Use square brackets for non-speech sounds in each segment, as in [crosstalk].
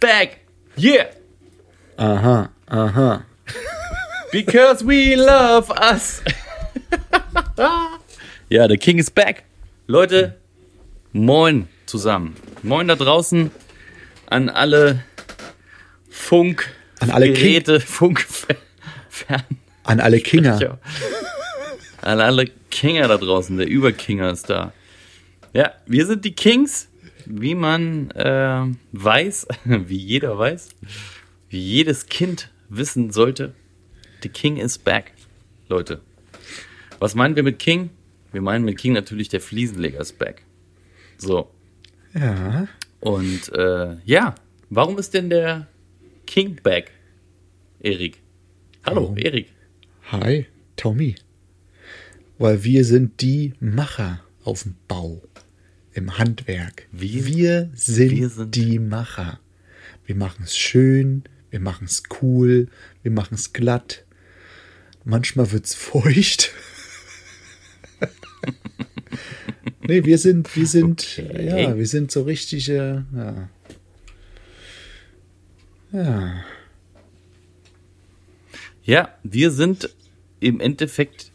back. Yeah. Aha, aha. [laughs] Because we love us. [laughs] ja, the king is back. Leute, moin zusammen. Moin da draußen an alle Funk An alle Geräte, [laughs] Funk fern. An alle Kinder. Ja. An alle Kinger da draußen, der Überkinger ist da. Ja, wir sind die Kings, wie man äh, weiß, [laughs] wie jeder weiß, wie jedes Kind wissen sollte. The King is back, Leute. Was meinen wir mit King? Wir meinen mit King natürlich der Fliesenleger ist back. So. Ja. Und äh, ja, warum ist denn der King back, Erik? Hallo, Warum? Erik. Hi, Tommy. Weil wir sind die Macher auf dem Bau, im Handwerk. Wir- wir, sind, wir sind- die Macher. Wir machen es schön, wir machen es cool, wir machen es glatt. Manchmal wird es [laughs] feucht. nee, wir sind, wir sind, Okay. ja, wir sind so richtige, ja. Ja, Ja, wir sind im Endeffekt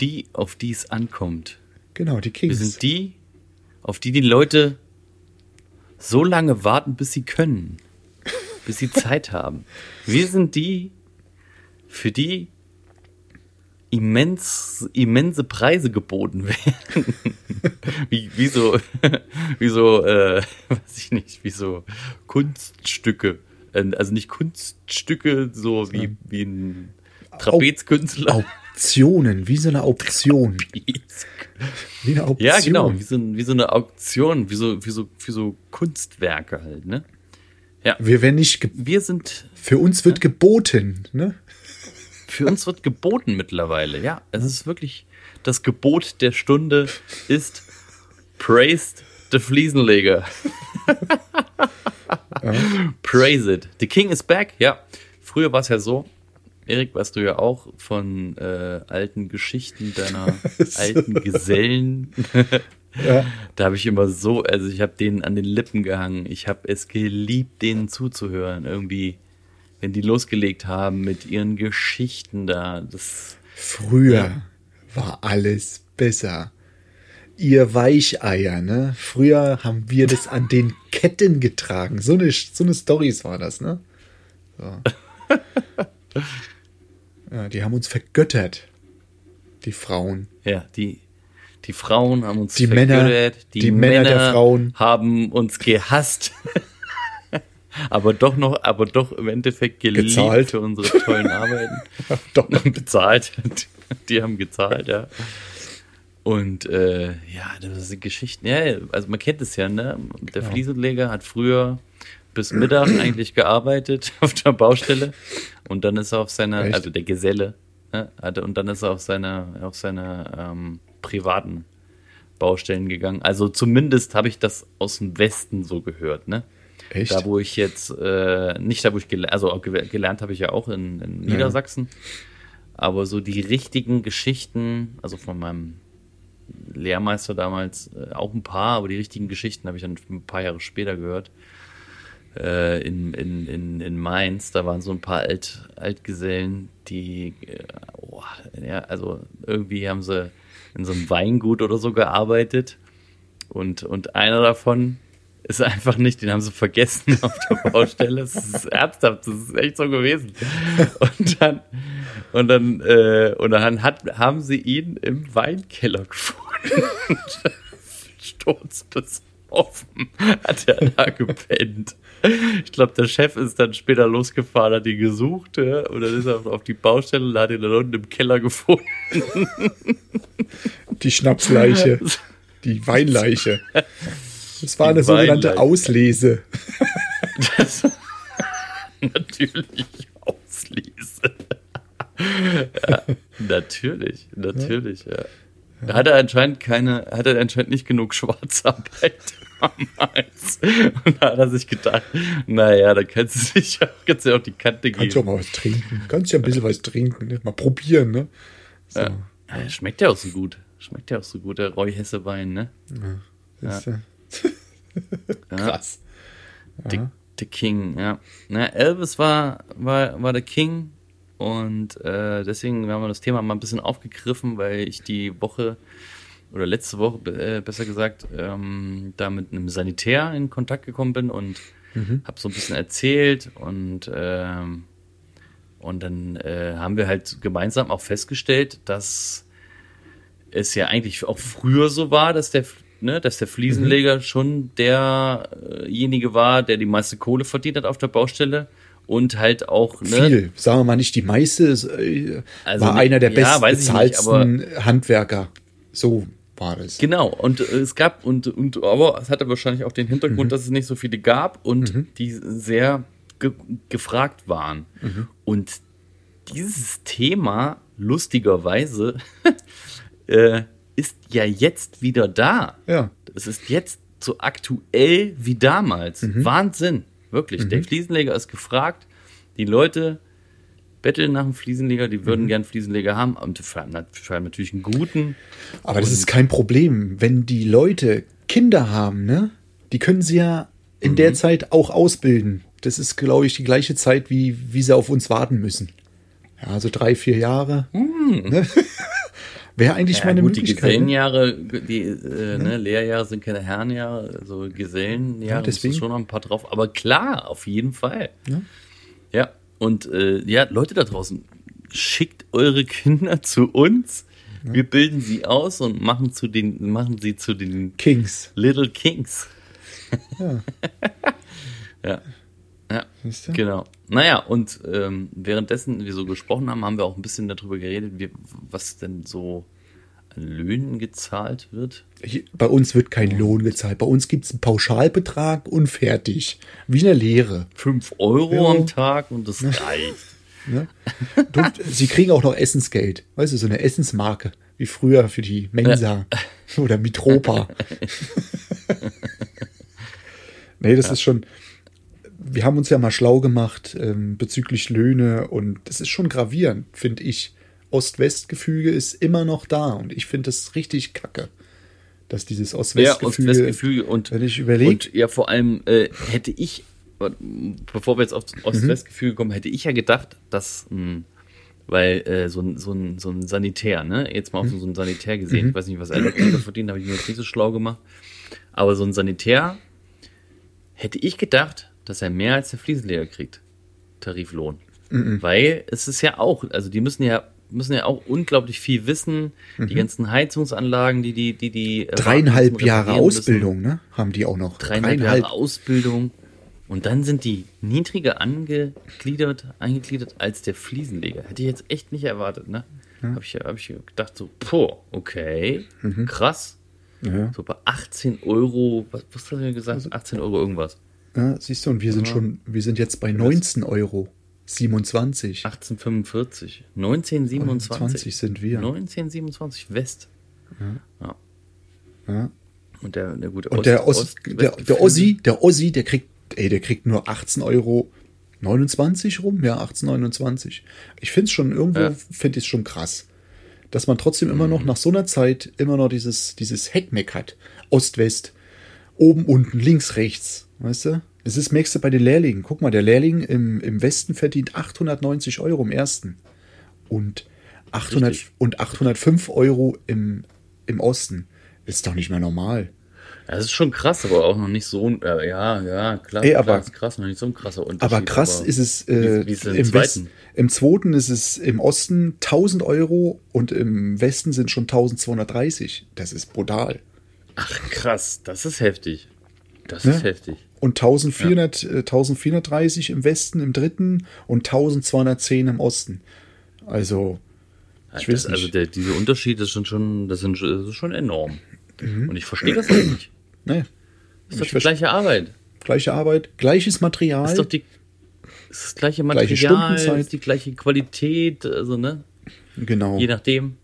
die, auf die es ankommt. genau, die Wir Kings. sind die, auf die die Leute so lange warten, bis sie können, bis sie Zeit haben. Wir sind die, für die immens, immense Preise geboten werden. [laughs] wie, wie so, [laughs] wie so, äh, weiß ich nicht, wie so Kunststücke. Äh, Also nicht Kunststücke, so wie, wie ein Trapezkünstler. Auktionen, wie so eine Auktion. Wie eine Auktion. Ja, genau, wie so, wie so eine Auktion, wie so, wie so, wie so Kunstwerke halt, ne? Ja, Wir werden nicht, wir sind, für uns wird geboten, ne? für uns wird geboten mittlerweile, ja. Es ist wirklich, das Gebot der Stunde ist praised the Fliesenleger. [laughs] Praise it. The king is back, ja. Früher war es ja so, Erik, weißt du ja auch von äh, alten Geschichten deiner [laughs] alten Gesellen. [laughs] Da habe ich immer so, also ich habe denen an den Lippen gehangen. Ich habe es geliebt, denen zuzuhören. Irgendwie, wenn die losgelegt haben mit ihren Geschichten da. Das, Früher war alles besser. Ihr Weicheier, ne? Früher haben wir das an den Ketten getragen. So eine, so eine Stories war das, ne? So. [laughs] Ja, die haben uns vergöttert. Die Frauen. ja, die, die Frauen haben uns Die Männer- vergöttert, die Männer der Frauen. haben uns gehasst. [laughs] aber doch noch, aber doch im Endeffekt geliebt Gezahlt. für unsere tollen Arbeiten. [laughs] Doch. [laughs] bezahlt. Die haben gezahlt, ja. Und äh, ja, das sind Geschichten. Ja, also man kennt es ja, ne? Der Genau. Fliesenleger hat früher bis Mittag eigentlich gearbeitet auf der Baustelle und dann ist er auf seiner, Echt? also der Geselle, ne? hatte, und dann ist er auf seiner, auf seiner ähm, privaten Baustellen gegangen. Also zumindest habe ich das aus dem Westen so gehört, ne? Echt? Da, wo ich jetzt, äh, nicht da, wo ich gelernt, also gelernt habe ich ja auch in, in Niedersachsen. Aber so die richtigen Geschichten, also von meinem Lehrmeister damals, äh, auch ein paar, aber die richtigen Geschichten habe ich dann ein paar Jahre später gehört. Äh, in, in, in, in Mainz, da waren so ein paar Alt, Altgesellen, die, äh, oh, ja, also irgendwie haben sie in so einem Weingut oder so gearbeitet. Und, und einer davon ist einfach nicht, den haben sie vergessen [laughs] auf der Baustelle. Das ist ernsthaft, das ist echt so gewesen. Und dann, und dann, äh, und dann hat, haben sie ihn im Weinkeller gefunden. [laughs] Sturzbesoffen hat er da gepennt. Ich glaube, der Chef ist dann später losgefahren, hat ihn gesucht, ja, und dann ist er auf die Baustelle und hat ihn dann unten im Keller gefunden. Die Schnapsleiche. Die Weinleiche. Das war Die eine sogenannte Weinleiche. Auslese. Das [laughs] natürlich auslese. ja, natürlich, natürlich, ja. Hat er anscheinend keine, hat er anscheinend nicht genug Schwarzarbeit damals. [laughs] Und da hat er sich gedacht, naja, da kannst du sich auch, kannst du auch die Kante Kannst du auch geben. mal was trinken. Kannst ja ein bisschen was trinken. Ne? Mal probieren, ne? So. Ja. Ja, schmeckt ja auch so gut. Schmeckt ja auch so gut, der Roy Hesse Wein, ne? Ja. Ja. [laughs] Krass. The, the King, ja. Na, Elvis war, war, war der King und äh, deswegen haben wir das Thema mal ein bisschen aufgegriffen, weil ich die Woche oder letzte Woche äh, besser gesagt ähm, da mit einem Sanitär in Kontakt gekommen bin und habe so ein bisschen erzählt und ähm, und dann äh, haben wir halt gemeinsam auch festgestellt, dass es ja eigentlich auch früher so war, dass der, ne, dass der Fliesenleger schon derjenige war, der die meiste Kohle verdient hat auf der Baustelle und halt auch ne, Viel. Sagen wir mal nicht die meiste. äh, Also war einer der ja, nicht, bestbezahlten Handwerker. So war das. Genau, und äh, es gab, und, und aber es hatte wahrscheinlich auch den Hintergrund, dass es nicht so viele gab und die sehr ge gefragt waren. Und dieses Thema, lustigerweise, [laughs] äh, ist ja jetzt wieder da. Ja. Es ist jetzt so aktuell wie damals. Wahnsinn. Wirklich. Der Fliesenleger ist gefragt. Die Leute betteln nach einem Fliesenleger, die würden gern Fliesenleger haben und vor allem, natürlich einen guten. Aber das ist kein Problem. Wenn die Leute Kinder haben, ne? Die können sie ja in Mhm. der Zeit auch ausbilden. Das ist, glaube ich, die gleiche Zeit, wie, wie sie auf uns warten müssen. Ja, so drei, vier Jahre. Ne? [laughs] Wäre eigentlich Mhm. Ja, eine gut, die Möglichkeit. ne? Gesellenjahre, die äh, ne, Lehrjahre sind keine Herrenjahre, also Gesellenjahre, Ja, ja, deswegen. schon noch ein paar drauf. Aber klar, auf jeden Fall. Ja, und äh, ja, Leute da draußen, schickt eure Kinder [laughs] zu uns. Wir bilden sie aus und machen, zu den, machen sie zu den Kings. Little Kings. Ja. [laughs] Ja. Ja, genau. Naja, und ähm, währenddessen wir so gesprochen haben, haben wir auch ein bisschen darüber geredet, wie, was denn so Löhnen gezahlt wird. Bei uns wird kein Lohn gezahlt. Bei uns gibt es einen Pauschalbetrag und fertig. Wie in der Lehre. Fünf Euro Ja. am Tag und das [laughs] reicht. Ne? Sie kriegen auch noch Essensgeld. Weißt du, so eine Essensmarke. Wie früher für die Mensa oder Mitropa. [laughs] nee, das ist schon. Wir haben uns ja mal schlau gemacht ähm, bezüglich Löhne und das ist schon gravierend, finde ich. Ost-West-Gefüge ist immer noch da und ich finde das richtig kacke, dass dieses Ja, Ost-West-Gefüge, Ost-West-Gefüge und, wenn ich überlege, und ja, vor allem äh, hätte ich, bevor wir jetzt auf Mhm. Ost-West-Gefüge kommen, hätte ich ja gedacht, dass, mh, weil äh, so, ein, so, ein, so ein Sanitär, ne, jetzt mal auf Mhm. so ein Sanitär gesehen, ich weiß nicht, was Elektriker verdienen, habe ich mir jetzt nicht so schlau gemacht, aber so ein Sanitär hätte ich gedacht, dass er mehr als der Fliesenleger kriegt, Tariflohn. Mhm. Weil es ist ja auch, also die müssen ja müssen ja auch unglaublich viel wissen, die ganzen Heizungsanlagen, die die die die äh, Mhm. dreieinhalb Jahre reparieren müssen. Ausbildung, ne? Haben die auch noch. dreieinhalb Jahre Ausbildung und dann sind die niedriger angegliedert, eingegliedert als der Fliesenleger. Hätte ich jetzt echt nicht erwartet, ne? Habe ich, hab ich gedacht so, boah, okay, krass. Mhm. Ja. So bei 18 Euro, was, was hast du mir gesagt? 18 Euro irgendwas. Ja, siehst du, und wir sind schon, wir sind jetzt bei 19 Euro. 27. 1845. 1927. 20 sind wir. 1927 West. Ja. Ja. Und der, der gute Und der, Ost, Ost- der, der Ossi, der Ossi, der kriegt, ey, der kriegt nur 18 Euro 29 rum, ja, 18,29. Ich finde es schon irgendwo, Ja. finde ich es schon krass, dass man trotzdem immer Mhm. noch nach so einer Zeit immer noch dieses, dieses Heckmeck hat. Ost-West, oben, unten, links, rechts, weißt du? Es ist du bei den Lehrlingen. Guck mal, der Lehrling im, im Westen verdient 890 Euro im ersten und 800 Richtig. und 805 Euro im im Osten. Ist doch nicht mehr normal. Das ist schon krass, aber auch noch nicht so, äh, ja, ja, klar, Ey, klar, aber- ist krass, noch nicht so ein krasser Unterschied. Aber krass aber ist es äh, wie, wie im, zweiten? im zweiten ist es im Osten 1000 Euro und im Westen sind schon 1230. Das ist brutal. Ach, krass, das ist heftig. Das Ne? ist heftig. Und 1400, äh, 1430 im Westen im dritten und 1210 im Osten. Also, ich weiß das, also nicht. der, diese Unterschiede sind schon, das sind schon- das ist schon enorm. Mhm. Und ich verstehe das halt nicht. ne, Das ist doch die gleiche Arbeit. gleiche Arbeit, gleiches Material. Das ist doch die, das ist das gleiche Gleiche Material, Stundenzeit. ist die gleiche Qualität, also ne, genau. je nachdem,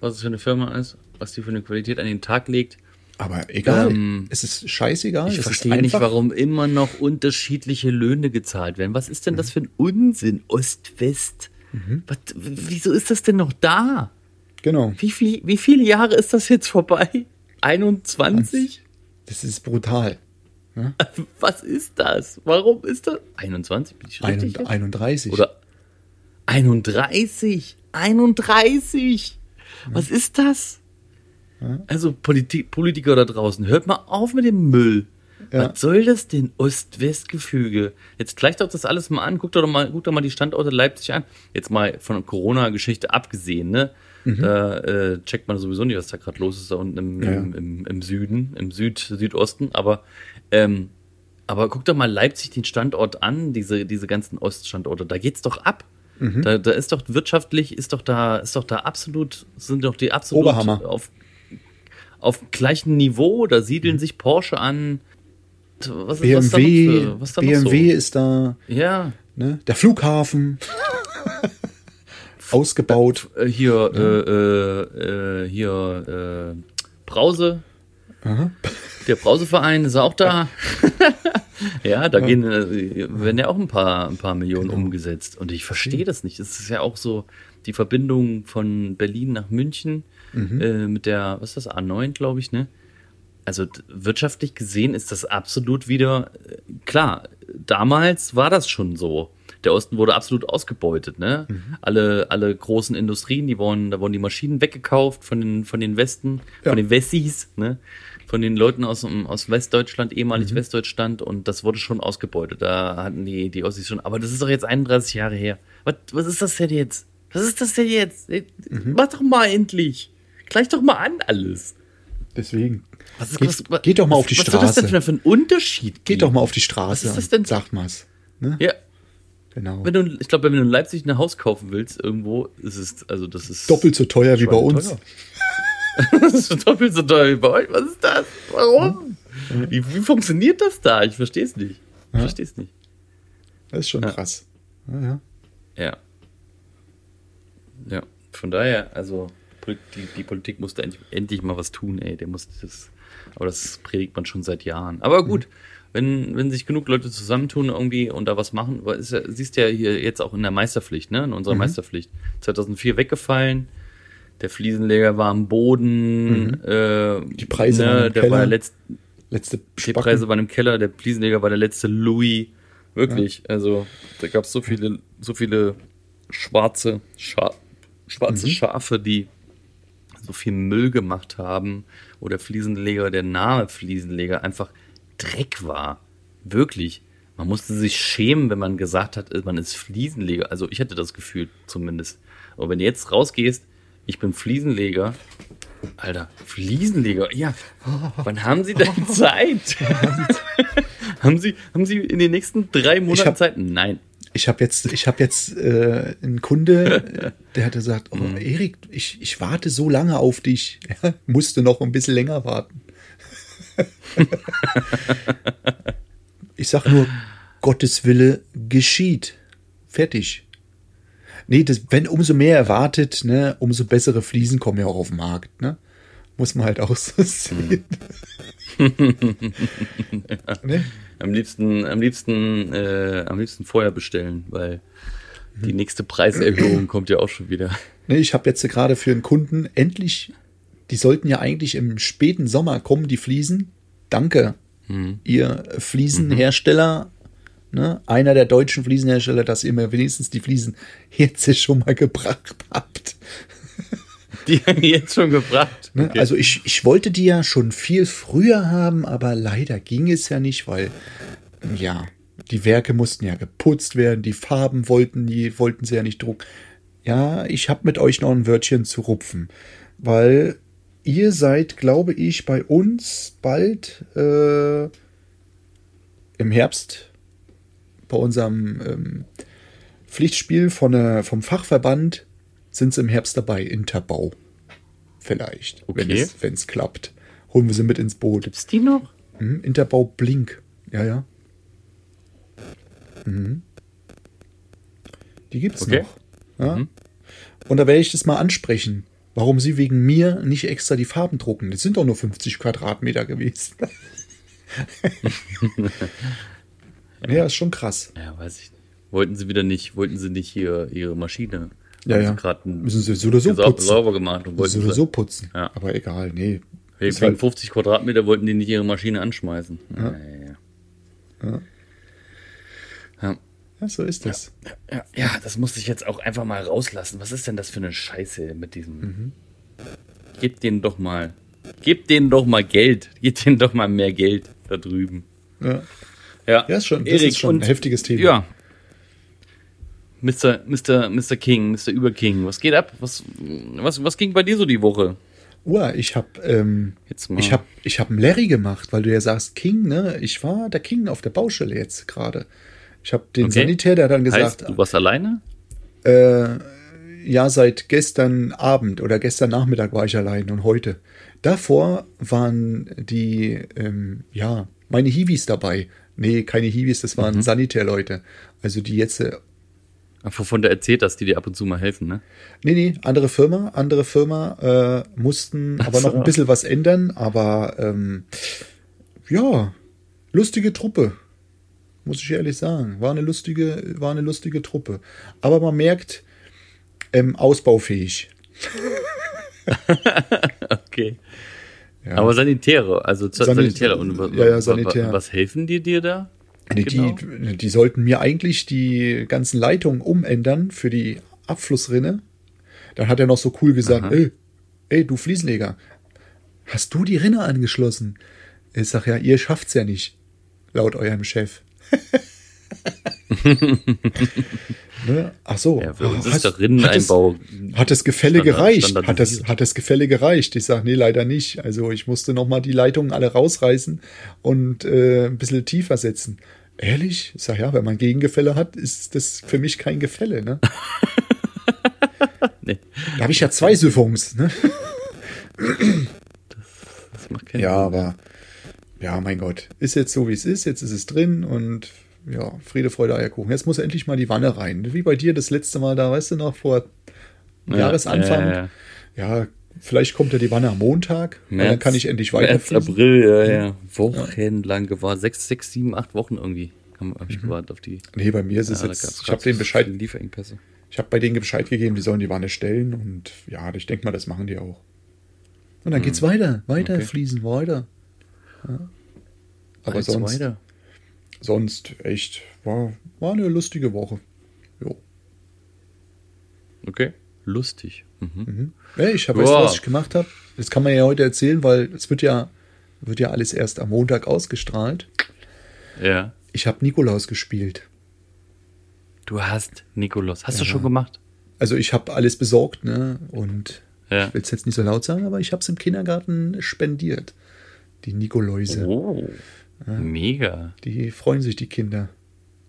was es für eine Firma ist, was die für eine Qualität an den Tag legt. Aber egal. Ähm, es ist scheißegal. Ich es verstehe nicht, warum immer noch unterschiedliche Löhne gezahlt werden. Was ist denn das für ein Unsinn? Ost-West. Mhm. Was, wieso ist das denn noch da? Genau. Wie, viel, wie viele Jahre ist das jetzt vorbei? 21? Das ist brutal. [laughs] Was ist das? Warum ist das? 21? Bin ich richtig? Ein, jetzt? 31. Oder 31? 31? Was ist das? Also Politik, Politiker da draußen, hört mal auf mit dem Müll. Ja. Was soll das denn? Ost-West-Gefüge. Jetzt gleicht doch das alles mal an. Guckt doch mal, guckt doch mal die Standorte Leipzig an. Jetzt mal von Corona-Geschichte abgesehen, ne? Da äh, checkt man sowieso nicht, was da gerade los ist da unten im, Ja. im, im, im Süden, im Süd, Südosten. Aber ähm, aber guck doch mal Leipzig den Standort an, diese, diese ganzen Oststandorte. Da geht's doch ab. Mhm. Da, da ist doch wirtschaftlich, ist doch da, ist doch da absolut, sind doch die absolut Oberhammer. auf, auf gleichem Niveau. Da siedeln sich Porsche an. Was, ist- was da noch BMW, für- da noch BMW so? ist da, Ja, ne? Der Flughafen. [laughs] ausgebaut. äh, hier, äh, äh, äh, hier, äh, Brause. Der Brauseverein ist auch da. [laughs] ja, da gehen, äh, werden ja auch ein paar, ein paar Millionen Genau. umgesetzt. Und ich verstehe das nicht. Es ist ja auch so die Verbindung von Berlin nach München Mhm. äh, mit der, was ist das, A9, glaube ich, ne? Also wirtschaftlich gesehen ist das absolut wieder, äh, klar, damals war das schon so. Der Osten wurde absolut ausgebeutet, ne? Mhm. Alle, alle großen Industrien, die wurden, da wurden die Maschinen weggekauft von den, von den Westen, Ja. von den Wessis, ne? Von den Leuten aus, aus Westdeutschland, ehemalig Mhm. Westdeutschland und das wurde schon ausgebeutet. Da hatten die, die Ossis schon, aber das ist doch jetzt 31 Jahre her. Was, was ist das denn jetzt? Was ist das denn jetzt? Mhm. Mach doch mal endlich. Gleich doch mal an alles. Deswegen. Was ist, geht, was, was, geht doch mal auf die was soll das denn Straße. für ein Unterschied? Geht doch mal auf die Straße Was ist das denn? sagt mal's. Ne? Ja, Genau. wenn du, ich glaube, wenn du in Leipzig ein Haus kaufen willst, irgendwo, ist es, also das ist Doppelt so teuer wie bei uns. [laughs] das ist doppelt so teuer wie bei euch. Was ist das? Warum? Wie, wie funktioniert das da? Ich verstehe es nicht. Ich verstehe es nicht. Das ist schon krass. Ja, ja. Ja. Ja, von daher, also die, die Politik musste endlich, endlich mal was tun, ey. Der muss das, aber das predigt man schon seit Jahren. Aber gut, wenn, wenn sich genug Leute zusammentun irgendwie und da was machen, ist ja, siehst ja hier jetzt auch in der Meisterpflicht, ne? In unserer Meisterpflicht. 2004 weggefallen. Der Fliesenleger war am Boden. Äh, Die Preise waren im der war Keller. der letzte, Letzte die. Preise waren im Keller, der Fliesenleger war der letzte Louis. Wirklich. Also, da gab es so viele, so viele schwarze, Scha schwarze Mhm. Schafe, die so viel Müll gemacht haben, wo der Fliesenleger, der Name Fliesenleger einfach Dreck war. Wirklich. Man musste sich schämen, wenn man gesagt hat, man ist Fliesenleger. Also ich hatte das Gefühl zumindest. Aber wenn du jetzt rausgehst, ich bin Fliesenleger. Alter, Fliesenleger, ja. Wann haben Sie denn [laughs] Zeit? [laughs] haben, Sie, haben Sie in den nächsten drei Monaten hab- Zeit? Nein. Ich habe jetzt, ich habe jetzt äh, einen Kunde, [laughs] der hatte gesagt, oh, Mhm. Erik, ich, ich warte so lange auf dich. Ja, musste noch ein bisschen länger warten. [laughs] ich sag nur, Gottes Wille geschieht. Fertig. Nee, das, wenn umso mehr erwartet, ne, umso bessere Fliesen kommen ja auch auf den Markt, ne? Muss man halt auch so sehen. [laughs] ne? Am liebsten, am liebsten, äh, am liebsten vorher bestellen, weil die nächste Preiserhöhung kommt ja auch schon wieder. Ich habe jetzt gerade für einen Kunden endlich, die sollten ja eigentlich im späten Sommer kommen, die Fliesen. Danke, ihr Fliesenhersteller, ne, einer der deutschen Fliesenhersteller, dass ihr mir wenigstens die Fliesen [laughs] jetzt schon mal gebracht habt. Die haben die jetzt schon gebracht. Ne? Also ich, ich wollte die ja schon viel früher haben, aber leider ging es ja nicht, weil ja, die Werke mussten ja geputzt werden, die Farben wollten die wollten sie ja nicht drucken. Ja, ich habe mit euch noch ein Wörtchen zu rupfen, weil ihr seid, glaube ich, bei uns bald äh, im Herbst bei unserem ähm, Pflichtspiel von der, vom Fachverband sind sie im Herbst dabei, Interbau. Vielleicht, wenn Okay. es wenn's klappt. Holen wir sie mit ins Boot. Gibt's die noch? Mhm, Interbau Blink. Ja, ja. Mhm. Die gibt's Okay. noch. Ja. Und da werde ich das mal ansprechen, warum sie wegen mir nicht extra die Farben drucken. Das sind doch nur 50 Quadratmeter gewesen. [laughs] ja, ist schon krass. Ja, weiß ich nicht. Wollten sie wieder nicht, wollten sie nicht hier ihre Maschine? Ja, Haben ja. Müssen sie so oder so putzen. sauber gemacht und wollten sie, so putzen. Ja. Aber egal, nee. wegen halt- 50 Quadratmeter wollten die nicht ihre Maschine anschmeißen. Ja. Ja, ja. ja, so ist das. Ja, das musste ich jetzt auch einfach mal rauslassen. Was ist denn das für eine Scheiße mit diesem? Mhm. Gebt denen doch mal, gebt denen doch mal Geld, gebt denen doch mal mehr Geld da drüben. Ja. Ja, ist schon- das ist schon ein heftiges Thema. Ja. Mr. Mr. Mr. King, Mr. Überking, was geht ab? Was, was, was ging bei dir so die Woche? Uah, ich habe ähm, ich hab, ich hab einen Larry gemacht, weil du ja sagst King, ne? Ich war der King auf der Baustelle jetzt gerade. Ich habe den Okay. Sanitär, der dann gesagt, heißt, du warst alleine? äh, ja, seit gestern Abend oder gestern Nachmittag war ich allein und heute. Davor waren die, ähm, ja, meine Hiwis dabei. Nee, keine Hiwis, das Mhm. waren Sanitärleute. Also die jetzt, äh, Wovon du erzählt hast, die dir ab und zu mal helfen, ne? nee, nee, andere Firma, andere Firma, äh, mussten aber noch so. ein bisschen was ändern, aber ähm, ja, lustige Truppe. Muss ich ehrlich sagen. War eine lustige, war eine lustige Truppe. Aber man merkt, ähm, ausbaufähig. [laughs] Okay. Ja. Aber Sanitäre, also Sanitäre. Und was, Ja, ja, Sanitär. was helfen die dir da? Nee, Genau. die, die sollten mir eigentlich die ganzen Leitungen umändern für die Abflussrinne. Dann hat er noch so cool gesagt, ey, ey, du Fliesenleger, hast du die Rinne angeschlossen? Ich sag ja, ihr schafft's ja nicht, laut eurem Chef. [laughs] ne? Ach so. Ja, für uns Hast- ist der Rinneneinbau. Hat, es, hat das Gefälle Standard- gereicht? Hat das, hat das Gefälle gereicht? Ich sag, nee, leider nicht. Also ich musste noch mal die Leitungen alle rausreißen und äh, ein bisschen tiefer setzen. Ehrlich? Ich sag, ja, wenn man Gegengefälle hat, ist das für mich kein Gefälle, ne? [laughs] Nee, Da habe ich ja zwei Siphons, ne? das macht keinen Ja, aber ja, mein Gott, ist jetzt so, wie es ist. Jetzt ist es drin und ja, Friede, Freude, Eierkuchen. Jetzt muss endlich mal die Wanne rein. Wie bei dir das letzte Mal da, weißt du noch, vor Ja, Jahresanfang. ja, ja. Ja, vielleicht kommt ja die Wanne am Montag. und dann kann ich endlich März, weiterfließen. April, ja, ja. Wochenlang gewartet. Sechs, sechs, sieben, acht Wochen irgendwie. Habe ich gewartet auf die. Nee, bei mir ist es Ja, jetzt, ich habe den Bescheid, Lieferengpässe. ich habe bei denen Bescheid gegeben, die sollen die Wanne stellen und ja, ich denke mal, das machen die auch. Und dann geht's weiter, weiter, Okay. fließen weiter. Ja. Aber sonst, weiter. sonst echt, war, war eine lustige Woche. Jo. Okay. Lustig. Mhm. Ja, ich habe Ja. weißt du, was ich gemacht habe. Das kann man ja heute erzählen, weil es wird ja, wird ja alles erst am Montag ausgestrahlt. Ja. Ich habe Nikolaus gespielt. Du hast Nikolaus. Hast du Ja. schon gemacht? Also ich habe alles besorgt, ne? Und Ja. ich will es jetzt nicht so laut sagen, aber ich habe es im Kindergarten spendiert. Die Nikoläuse. Oh. Mega. Die freuen sich, die Kinder.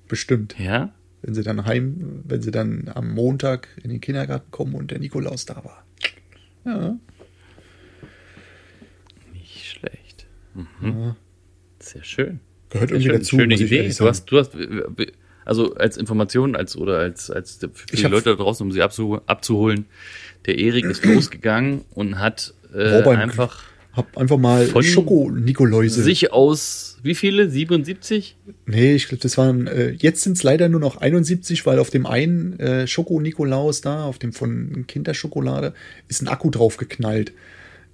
Bestimmt. Ja? Wenn sie dann heim, wenn sie dann am Montag in den Kindergarten kommen und der Nikolaus da war. Ja. Nicht schlecht. Mhm. Sehr schön. Gehört Sehr irgendwie schön. dazu. Schöne Idee. Du hast, du hast, also als Information, als oder als, als für die Leute da draußen, um sie abzu, abzuholen, der Erik ist [clears throat] losgegangen und hat äh, einfach Hab einfach mal Von Schoko-Nikoläuse. sich aus, wie viele? 77? Nee, ich glaube, das waren, äh, jetzt sind es leider nur noch 71, weil auf dem einen äh, Schoko-Nikolaus da, auf dem von Kinderschokolade, ist ein Akku drauf geknallt.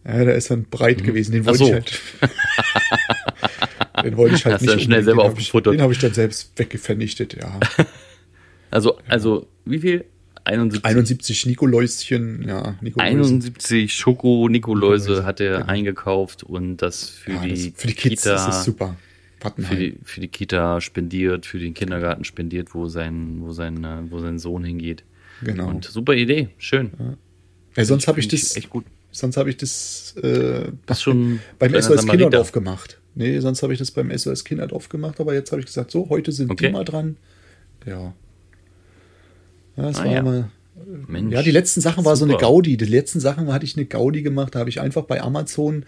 Ja, der ist dann breit gewesen. Den Mhm. Wollte so. ich halt. [laughs] den wollte ich halt Hast nicht. schnell selber den hab ich, habe ich dann selbst weggevernichtet, ja. [laughs] Also, also, wie viel? 71, 71 Nikoläuschen, ja, Nikoläuschen. 71 Schoko-Nikoläuse hat er eingekauft und das für, Ja, die, das, für die Kids Kita, ist das super. Für die, für die Kita spendiert, für den Kindergarten spendiert, wo sein, wo sein, äh, wo sein Sohn hingeht. genau. Und super Idee, schön. ja, sonst habe ich das, echt gut. sonst habe ich das äh, Das schon beim SOS Samariter. Kinderdorf gemacht. Nee, sonst habe ich das beim SOS Kinderdorf gemacht, aber jetzt habe ich gesagt, so, heute sind Okay. die mal dran. Ja. Ja, das Ah, war ja. immer. Mensch, Ja, die letzten Sachen war so eine. Gaudi. Die letzten Sachen hatte ich eine Gaudi gemacht. Da habe ich einfach bei Amazon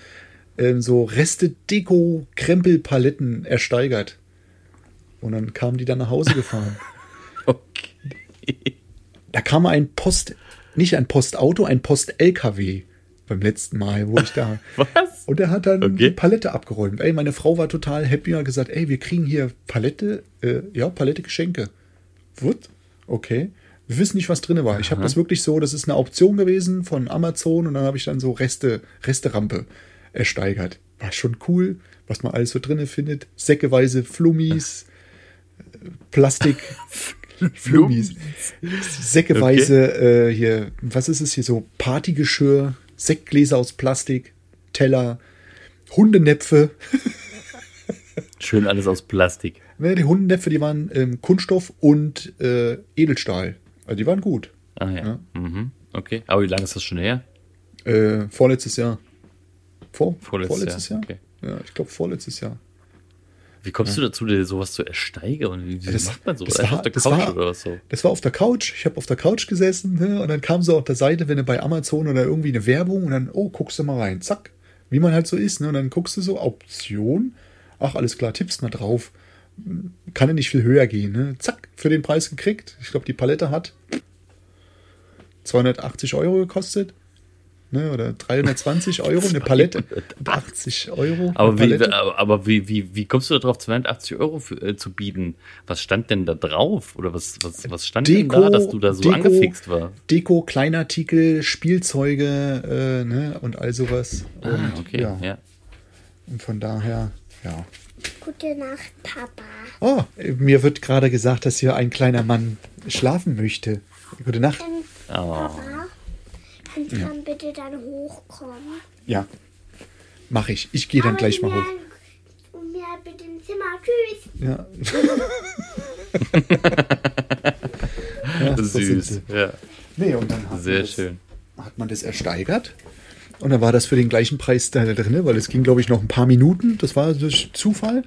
ähm, so Reste Deko Krempelpaletten ersteigert. Und dann kamen die dann nach Hause gefahren. [laughs] Okay. da kam ein Post, nicht ein Postauto, ein Post-LKW beim letzten Mal, wo ich da. [laughs] Was? Und er hat dann Okay. die Palette abgeräumt. Ey, meine Frau war total happy und hat gesagt, ey, wir kriegen hier Palette, äh, ja, Palette Geschenke. What? Okay. Wir wissen nicht, was drin war. Ich habe das wirklich so, das ist eine Auktion gewesen von Amazon und dann habe ich dann so Reste, Resterampe ersteigert. War schon cool, was man alles so drinne findet. Säckeweise Flummis, äh, Plastik, [laughs] Flummis, säckeweise äh, hier, was ist es hier so? Partygeschirr, Sektgläser aus Plastik, Teller, Hundenäpfe. [laughs] Schön alles aus Plastik. Ne, die Hundenäpfe, die waren ähm, Kunststoff und äh, Edelstahl. Also die waren gut. Ah ja. Ja. Mhm. Okay. Aber wie lange ist das schon her? Äh, vorletztes Jahr. Vor, Vorletztes Jahr, okay. Ja, ich glaube vorletztes Jahr. Wie kommst du dazu, dir sowas zu ersteigern? Wie, wie das- macht man so? das war- auf der Couch war- oder was so? Das war auf der Couch. Ich habe auf der Couch gesessen ne? und dann kam so auf der Seite, wenn du bei Amazon oder irgendwie eine Werbung und dann, oh, guckst du mal rein. Zack. Wie man halt so ist. Ne? Und dann guckst du so, Option. Ach, alles klar, tippst mal drauf. Kann ja nicht viel höher gehen. Ne? Zack, für den Preis gekriegt. Ich glaube, die Palette hat 280 Euro gekostet. Ne? Oder 320 [laughs] Euro eine Palette. 80 Euro. Aber, wie, aber, wie, wie, wie kommst du darauf, 280 Euro für, äh, zu bieten? Was stand denn da drauf? Oder was, was, was stand denn da, dass du da so angefixt war? Deko, Kleinartikel, Spielzeuge äh, ne, und all sowas. Ah, und, okay. Ja, Ja. Und von daher, ja. Gute Nacht, Papa. Oh, mir wird gerade gesagt, dass hier ein kleiner Mann schlafen möchte. Gute Nacht. Ähm, Oh. Papa, kannst du dann bitte dann hochkommen? Ja. Mach ich. Ich gehe dann Aber gleich mal hoch. Und mir bitte im Zimmer. Tschüss. Ja. [laughs] ja Süß. Ja. Nee, und dann hat Sehr man das, schön. hat man das ersteigert. Und dann war das für den gleichen Preis da drin, weil es ging, glaube ich, noch ein paar Minuten. Das war durch Zufall.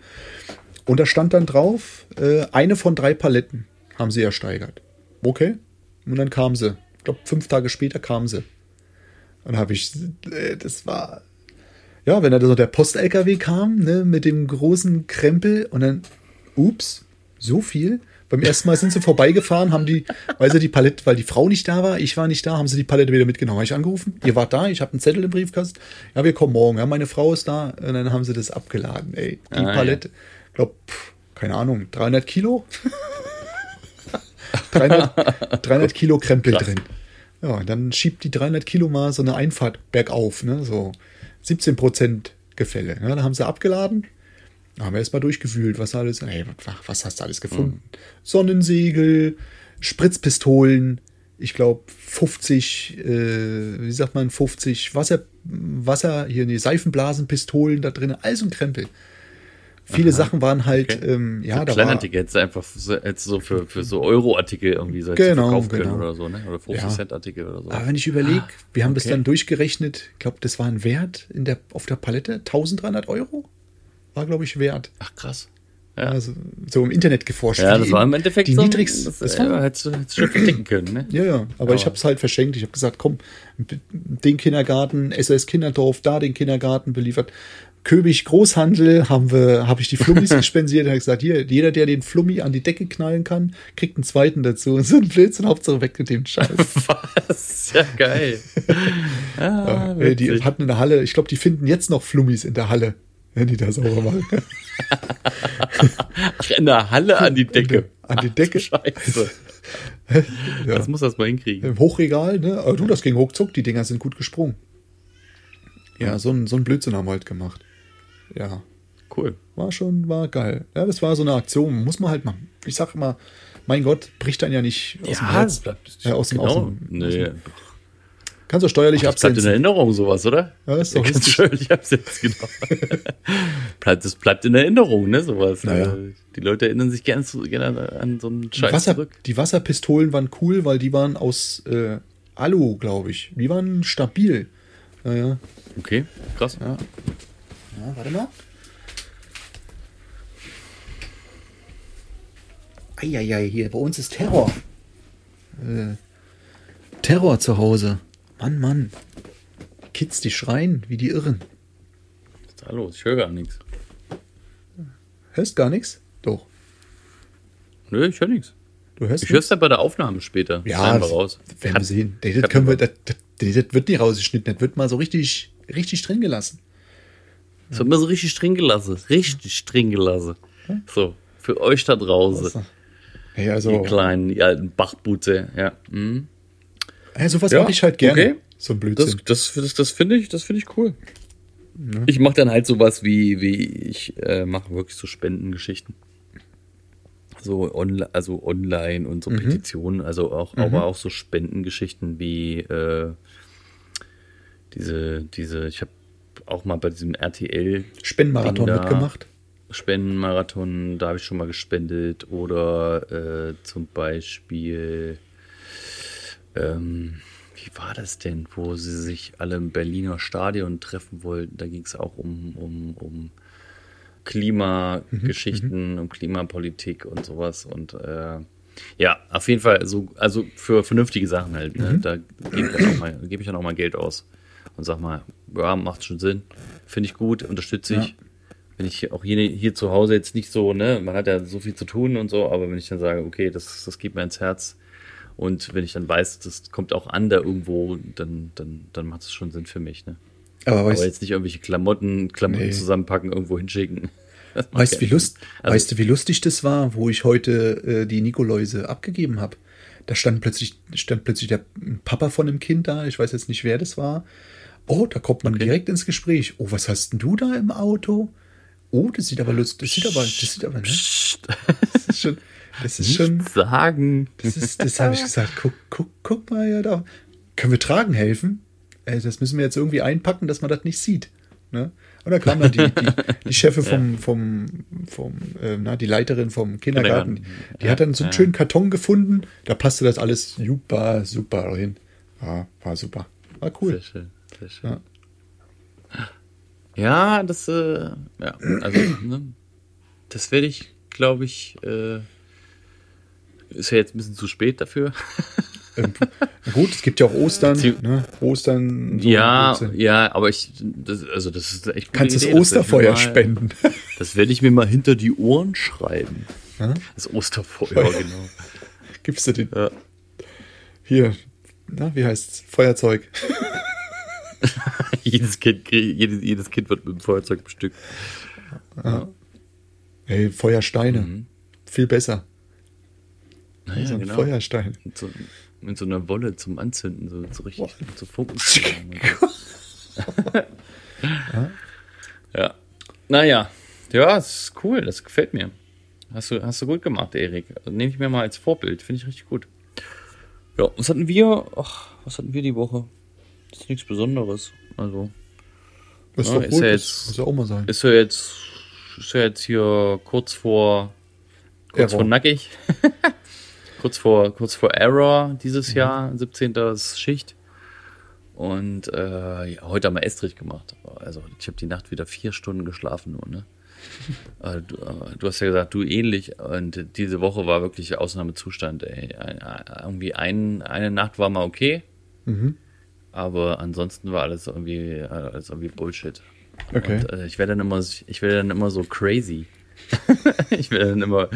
Und da stand dann drauf, äh, eine von drei Paletten haben sie ersteigert. Okay. Und dann kam sie. Ich glaube, fünf Tage später kam sie. Und habe ich, äh, das war, ja, wenn da so der Post-LKW kam, ne, mit dem großen Krempel und dann, ups, so viel. Beim ersten Mal sind sie vorbeigefahren, haben die, weil sie die Palette, weil die Frau nicht da war, ich war nicht da, haben sie die Palette wieder mitgenommen. Habe ich angerufen, ihr wart da, ich habe einen Zettel im Briefkasten. Ja, wir kommen morgen. Ja, meine Frau ist da. Und dann haben sie das abgeladen. Ey, die Ah, ja. Palette, glaub, pff, keine Ahnung, 300 Kilo? [laughs] 300, 300 Kilo Krempel Krass. drin. Ja, dann schiebt die 300 Kilo mal so eine Einfahrt bergauf, ne? So 17 Prozent Gefälle. Ja, da haben sie abgeladen. Da haben wir erstmal durchgewühlt, was alles. Ey, was hast du alles gefunden? Sonnensegel, Spritzpistolen, ich glaube 50, äh, wie sagt man, 50 Wasser, Wasser, hier, nee, Seifenblasenpistolen da drin, alles so ein Krempel. Viele Sachen waren halt, Okay. ähm, ja, für da war, Kleinartikel hättest du einfach so, hättest so für, für so Euro-Artikel irgendwie so Genau, verkaufen können genau. oder so, ne? Oder 50 Ja. Cent Artikel oder so. Aber wenn ich überlege, wir haben das okay. dann durchgerechnet, ich glaube, das war ein Wert in der, auf der Palette, 1300 Euro? War, glaube ich, wert. Ach krass. Ja. Also, so im Internet geforscht. ja, das war im Endeffekt die so niedrigste. Das, Das ja, war, hättest, du, hättest du schon verdicken können, ne? ja, ja, aber ich habe es halt verschenkt. Ich habe gesagt, komm, den Kindergarten, SOS Kinderdorf, da den Kindergarten beliefert. Köbig Großhandel haben wir, habe ich die Flummis [laughs] gespendiert. Habe gesagt, hier, jeder, der den Flummi an die Decke knallen kann, kriegt einen zweiten dazu. [laughs] So ein Blödsinn, Hauptsache weg mit dem Scheiß. Was? Ja, geil. [laughs] ah, Äh, die hatten eine Halle, ich glaube, die finden jetzt noch Flummis in der Halle, wenn die da sauber machen. Ach, in der Halle an die Decke. An die Decke. Scheiße. [laughs] Ja. Das muss das mal hinkriegen. Im Hochregal, ne? Aber du, das ging ruckzuck, die Dinger sind gut gesprungen. Ja, so ein, so ein Blödsinn haben wir halt gemacht. Ja, Cool. war schon, war geil. Ja, das war so eine Aktion, muss man halt machen. Ich sag immer, mein Gott, bricht dann ja nicht aus dem Herz. bleibt Ja, aus dem- genau. aus dem- nee. Kannst du steuerlich Das bleibt in absetzen. Erinnerung, sowas, oder? Ja, ist doch Ganz richtig. schön, ich hab's jetzt genau. [laughs] das bleibt in Erinnerung, ne, sowas. Naja. Die Leute erinnern sich gerne, gerne an so einen Scheiß Wasser, zurück. die Wasserpistolen waren cool, weil die waren aus äh, Alu, glaube ich. Die waren stabil. Naja. Okay, krass. Ja. Ja, warte mal. Eieiei, hier, bei uns ist Terror. Äh, Terror zu Hause. Mann, Mann. Kids, die schreien wie die Irren. Was ist da los? Ich höre gar nichts. Hörst gar nichts? Doch. Nö, ich höre nichts. Du hörst Ich höre es dann bei der Aufnahme später. Ja, Schneiden wir raus. werden wir sehen. Das, Cut das, können wir, das, das, das wird nicht rausgeschnitten. Das wird mal so richtig, richtig drin gelassen. Das wird mal so richtig drin gelassen. Richtig drin gelassen. So, für euch da draußen. Ja, Ihr also, kleinen, ihr alten Bachbute. Ja. Mhm. Ja, sowas Ja, mache ich halt gerne. okay. So ein Das, Blödsinn. das, das, das finde ich, das finde ich cool. Ich mache dann halt sowas wie, wie ich äh, mache wirklich so Spendengeschichten. So online, also online und so Mhm. Petitionen, also auch, aber auch so Spendengeschichten wie äh, diese, diese, ich habe auch mal bei diesem RTL Spendenmarathon da. mitgemacht. Spendenmarathon, da habe ich schon mal gespendet. Oder äh, zum Beispiel, ähm, wie war das denn, wo sie sich alle im Berliner Stadion treffen wollten? Da ging es auch um, um, um Klimageschichten, um Klimapolitik und sowas. Und äh, ja, auf jeden Fall, so, also für vernünftige Sachen halt. Ne? Da gebe ich, dann auch mal- gebe ich dann auch mal Geld aus und sag mal, ja, macht schon Sinn. Finde ich gut, unterstütze ich. Ja. Wenn ich auch hier, hier zu Hause jetzt nicht so, ne, man hat ja so viel zu tun und so, aber wenn ich dann sage, okay, das, das geht mir ins Herz und wenn ich dann weiß, das kommt auch an da irgendwo, dann, dann, dann macht es schon Sinn für mich, ne? Aber Aber weißt, jetzt nicht irgendwelche Klamotten, Klamotten Nee. zusammenpacken, irgendwo hinschicken. [laughs] Weißt, wie Lust. Also, weißt du, wie lustig das war, wo ich heute äh, die Nikoläuse abgegeben habe? Da stand plötzlich, stand plötzlich der Papa von dem Kind da. Ich weiß jetzt nicht, wer das war. Oh, da kommt man direkt ins Gespräch. Oh, was hast denn du da im Auto? Oh, das sieht aber lustig. Das sieht aber, das sieht aber, ne? Das ist schon, [laughs] das ist schon, sagen. das ist, das habe ich gesagt. Guck, guck, guck mal ja da. Können wir tragen helfen? Das müssen wir jetzt irgendwie einpacken, dass man das nicht sieht. Ne? Und da kam dann die, die, die Chefin [laughs] vom, vom, vom äh, na, die Leiterin vom Kindergarten. Kindergarten. Die hat dann so einen Ja. schönen Karton gefunden. Da passte das alles super, super hin. Ja, war super. War cool. Sehr schön, sehr schön. Ja. Ja, das, äh, ja, also, ne, das werde ich, glaube ich, äh, ist ja jetzt ein bisschen zu spät dafür. [laughs] Ähm, gut, es gibt ja auch Ostern. Ne? Ostern. so ja, ja, aber ich, das, also das ist echt. Kannst gute das Osterfeuer mal- spenden. [laughs] Das werde ich mir mal hinter die Ohren schreiben. Ja? Das Osterfeuer, [laughs] genau. Gibst du den? Ja. Hier, na, wie heißt's? Feuerzeug. jedes, kind, jedes, jedes Kind wird mit dem Feuerzeug bestückt. Hey, Feuersteine. Viel besser. Naja, so ein genau. Feuerstein. Mit so, mit so einer Wolle zum Anzünden, so, so richtig mit so Funken. [laughs] [laughs] ja. Naja. Ja, das ist cool, das gefällt mir. Hast du, hast du gut gemacht, Erik. Also, Nehme ich mir mal als Vorbild, finde ich richtig gut. Ja, was hatten wir? Ach, was hatten wir die Woche? Das ist nichts Besonderes. Also, Das ist Ja, doch ist ja jetzt- muss ja auch mal sein. ist ja jetzt, ist ja jetzt hier kurz vor, kurz Error. vor nackig. [laughs] kurz vor, kurz vor Error dieses Mhm. Jahr, 17. Schicht. Und äh, ja, heute haben wir Estrich gemacht. Also ich habe die Nacht wieder vier Stunden geschlafen nur, ne? [laughs] Äh, du, äh, du hast ja gesagt, du ähnlich. Und diese Woche war wirklich Ausnahmezustand. Ey. Ein- Irgendwie ein, eine Nacht war mal okay. Mhm. Aber ansonsten war alles irgendwie, äh, alles irgendwie Bullshit. Okay. Und, äh, ich werde dann immer, ich werde dann immer so crazy. [laughs] ich werde dann immer,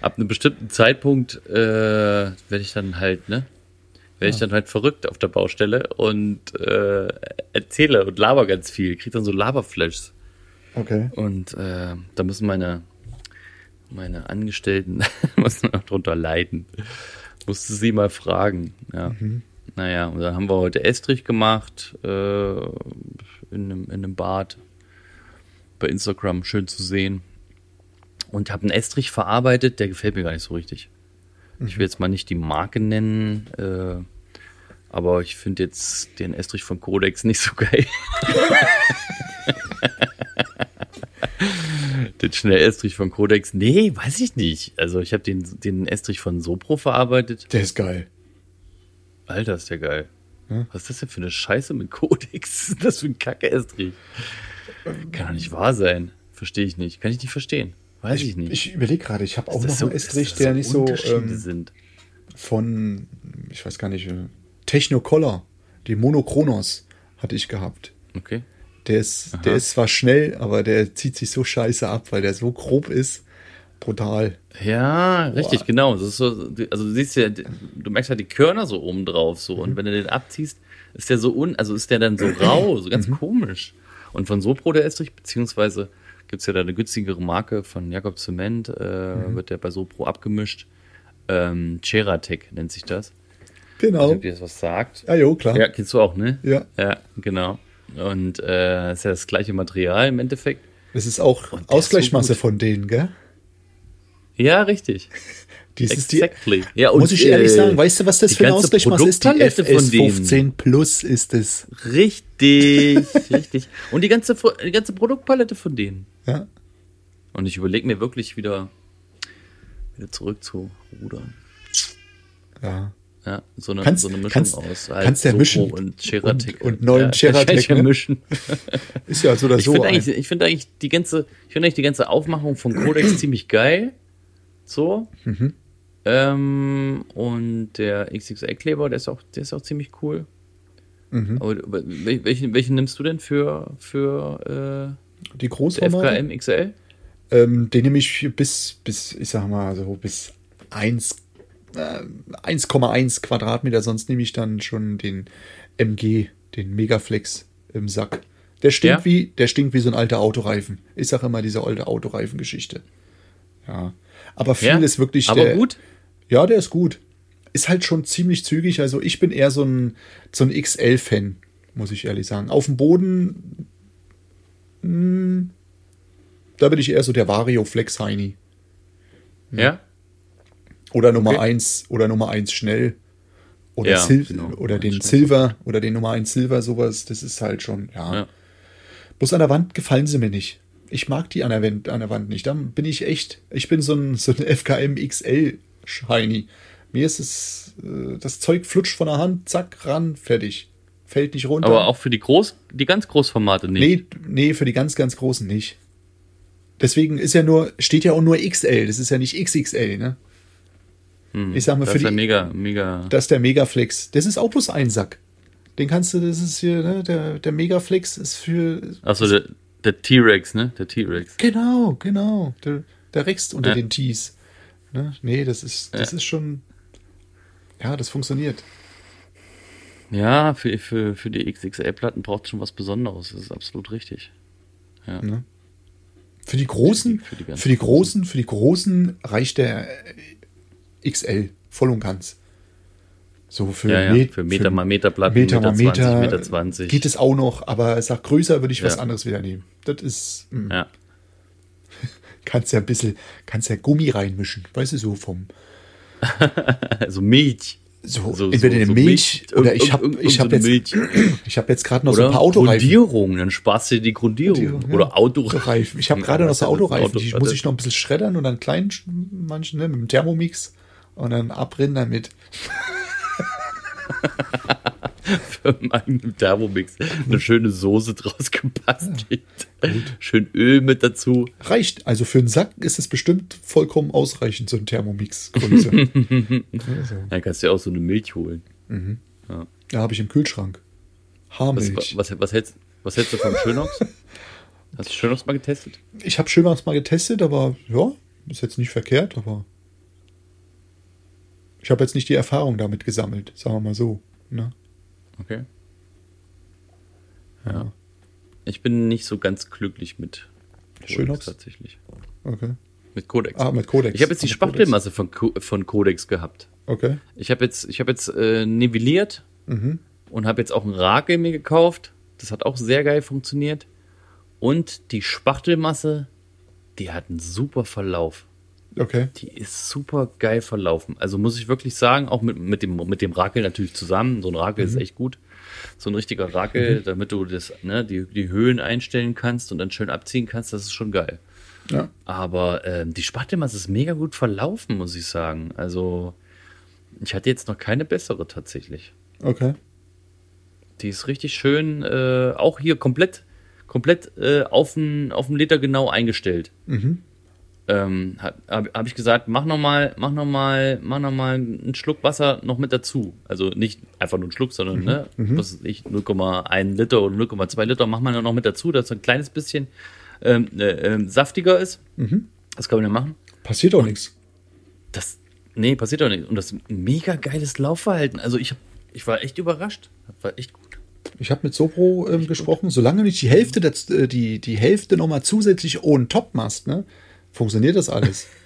ab einem bestimmten Zeitpunkt äh, werde ich dann halt, ne? Werde ich dann halt verrückt auf der Baustelle und äh, erzähle und laber ganz viel, kriege dann so Laberflashs. Okay. Und äh, da müssen meine, meine Angestellten [laughs] müssen auch drunter leiden. Musste sie mal fragen. Ja. Naja, und dann haben wir heute Estrich gemacht äh, in, einem, in einem Bad. Bei Instagram schön zu sehen. Und habe einen Estrich verarbeitet, der gefällt mir gar nicht so richtig. Ich will jetzt mal nicht die Marke nennen, äh, aber ich finde jetzt den Estrich von Codex [laughs] nicht so geil. den Schnell-Estrich von Codex, nee, weiß ich nicht. Also ich habe den, den Estrich von Sopro verarbeitet. Der ist geil. Alter, ist der geil. Was ist das denn für eine Scheiße mit Codex? [laughs] Was ist das für ein Kacke-Estrich? Kann doch nicht wahr sein. Verstehe ich nicht. Kann ich nicht verstehen. Weiß ich, nicht. Ich überlege gerade, ich habe auch noch das einen Estrich, der das nicht so ähm, sind. von, ich weiß gar nicht, äh, Technocolor, die Monochronos hatte ich gehabt. Okay. Der ist, der ist zwar schnell, aber der zieht sich so scheiße ab, weil der so grob ist. Brutal. Ja, richtig, genau. Das ist so, also du siehst ja, du merkst halt die Körner so oben drauf so Mhm. und wenn du den abziehst, ist der so un, also ist der dann so [clears throat] rau, so Mhm. ganz komisch. Und von Sopro der Estrich, beziehungsweise gibt's ja da eine günstigere Marke von Jakob Zement, äh, Mhm. wird der bei Sopro abgemischt. Ähm, Ceratec nennt sich das. Genau. nicht, ob dir das was sagt. Ja, jo, klar. Ja, kennst du auch, ne? Ja. Ja, genau. Und äh, ist ja das gleiche Material im Endeffekt. Das ist auch der ist Ausgleichsmasse so von denen, gell? Ja, richtig. [laughs] Dies ist die, Exactly. Ja, und, muss ich ehrlich äh, sagen, weißt du, was das für eine ganze Ausgleichsmasse ist? Die Produktpalette von denen. FS15 Plus ist es. Richtig, [laughs] richtig. Und die ganze, die ganze Produktpalette von denen. Ja. Und ich überlege mir wirklich wieder, wieder zurück zu rudern. ja. Ja, so eine, Kannst- so eine Mischung kannst- aus halt kannst ja mischen. und Ceratec. Und- und neuen [laughs] ja, ja ne? mischen. Ist ja so oder Ich so. ein- eigentlich, ich finde eigentlich die ganze, ich finde eigentlich die ganze Aufmachung von Codex [clears throat] ziemlich geil. So. Mhm. Ähm, und der XXL-Kleber, der ist auch, der ist auch ziemlich cool. Mhm. Aber wel- welchen, welchen nimmst du denn für, für die äh, Großformate. FKM XL? Ähm, den nehme ich bis, bis, ich sag mal, so bis 1, äh, 1,1 Quadratmeter, sonst nehme ich dann schon den MG, den Megaflex im Sack. Der stinkt Ja? wie, der stinkt wie so ein alter Autoreifen. Ich sage immer diese alte Autoreifengeschichte. Ja. Aber viel Ja? ist wirklich Aber der, gut? Ja, der ist gut. Ist halt schon ziemlich zügig. Also ich bin eher so ein, so ein XL-Fan, muss ich ehrlich sagen. Auf dem Boden, mh, da bin ich eher so der Vario Flex Heini. Ja? Oder Nummer Okay. 1 oder Nummer 1 schnell. Oder, Ja, Sil genau. oder den schnell. Silver oder den Nummer 1 Silver, sowas. Das ist halt schon, ja. Ja. Bloß an der Wand gefallen sie mir nicht. Ich mag die an der, Wand, an der Wand nicht. Da bin ich echt, ich bin so ein, so ein FKM XL Shiny. Mir ist es, äh, das Zeug flutscht von der Hand, zack, ran, fertig. Fällt nicht runter. Aber auch für die groß, die ganz Großformate nicht. nee, nee, für die ganz, ganz großen nicht. Deswegen ist ja nur, steht ja auch nur XL, das ist ja nicht XXL, ne? ich sag mal, das für ist die, mega, mega. das ist der Megaflex. Das ist auch bloß ein Sack. Den kannst du, das ist hier, ne, der, der Megaflex ist für, Achso, der, der T-Rex, ne? Der T-Rex. Genau, genau. Der, der wächst unter Ja. den Tees. Ne? Nee, das ist, das Ja. ist schon. Ja, das funktioniert. Ja, für, für, für die XXL-Platten braucht schon was Besonderes. Das ist absolut richtig. Ja. Ne? Für die großen, Für die- für die für die großen, für die großen reicht der XL voll und ganz. So für, Ja, ja, Met- für Meter mal Meter Platten, Meter mal Meter 20, Meter, Meter 20. geht es auch noch, aber sag größer würde ich was Ja. anderes wieder nehmen. Das ist, mh, Ja. [laughs] kannst ja ein bisschen, kannst ja Gummi reinmischen, weißt du, so vom, [laughs] Also Milch. so, So- entweder so- eine so Milch, Milch, oder ich habe [clears throat] ich hab jetzt ich habe jetzt gerade noch so Oder ein paar Autoreifen. Grundierung, dann sparst du dir die Grundierung. Ja. Oder Autoreifen. Ich habe gerade noch so Autoreifen, Auto- die muss ich noch ein bisschen schreddern und dann klein manchen, ne, mit dem Thermomix und dann abrinnen damit. [laughs] [laughs] für meinen Thermomix eine schöne Soße draus gebastelt. Schön Öl mit dazu. Reicht. Also für einen Sack ist es bestimmt vollkommen ausreichend, so ein Thermomix-Größe. [laughs] also, Dann kannst du dir auch so eine Milch holen. ja, habe ich im Kühlschrank. Was, Haarmilch. was, was, hältst, was hältst du vom Schönox? Hast du Schönox mal getestet? Ich habe Schömers mal getestet, aber ja, ist jetzt nicht verkehrt, aber ich habe jetzt nicht die Erfahrung damit gesammelt, sagen wir mal so. Ne? Okay. Ja. Ich bin nicht so ganz glücklich mit Codex Schönox? tatsächlich. Okay. Mit Codex. Ah, mit Codex. Ich habe jetzt die Spachtelmasse von, Co von Codex gehabt. Okay. Ich habe jetzt, ich habe jetzt äh, nivelliert Mhm. und habe jetzt auch ein Rakel mir gekauft. Das hat auch sehr geil funktioniert. Und die Spachtelmasse, die hat einen super Verlauf. Okay. Die ist super geil verlaufen. Also muss ich wirklich sagen, auch mit, mit, dem, mit dem Rakel natürlich zusammen. So ein Rakel Mhm. ist echt gut. So ein richtiger Rakel, damit du das, ne, die, die Höhen einstellen kannst und dann schön abziehen kannst, das ist schon geil. Ja. Aber ähm, die Spachtelmasse ist mega gut verlaufen, muss ich sagen. Also ich hatte jetzt noch keine bessere tatsächlich. Okay. Die ist richtig schön, äh, auch hier komplett, komplett äh, auf den Liter genau eingestellt. Ähm, Habe hab ich gesagt, mach noch mal, mach noch mal, mach noch mal einen Schluck Wasser noch mit dazu. Also nicht einfach nur einen Schluck, sondern ne, was weiß ich 0,1 Liter oder 0,2 Liter mach man noch mit dazu, dass es ein kleines bisschen ähm, äh, ähm, saftiger ist. Das kann man ja machen. Passiert auch nichts. Das, nee, passiert doch nicht. Und das ist ein mega geiles Laufverhalten. Also ich, hab, ich war echt überrascht. Das war echt gut. Ich habe mit Sopro ähm, gesprochen, solange du nicht die Hälfte, der, äh, die, die Hälfte nochmal zusätzlich on top machst, ne, funktioniert das alles. [laughs]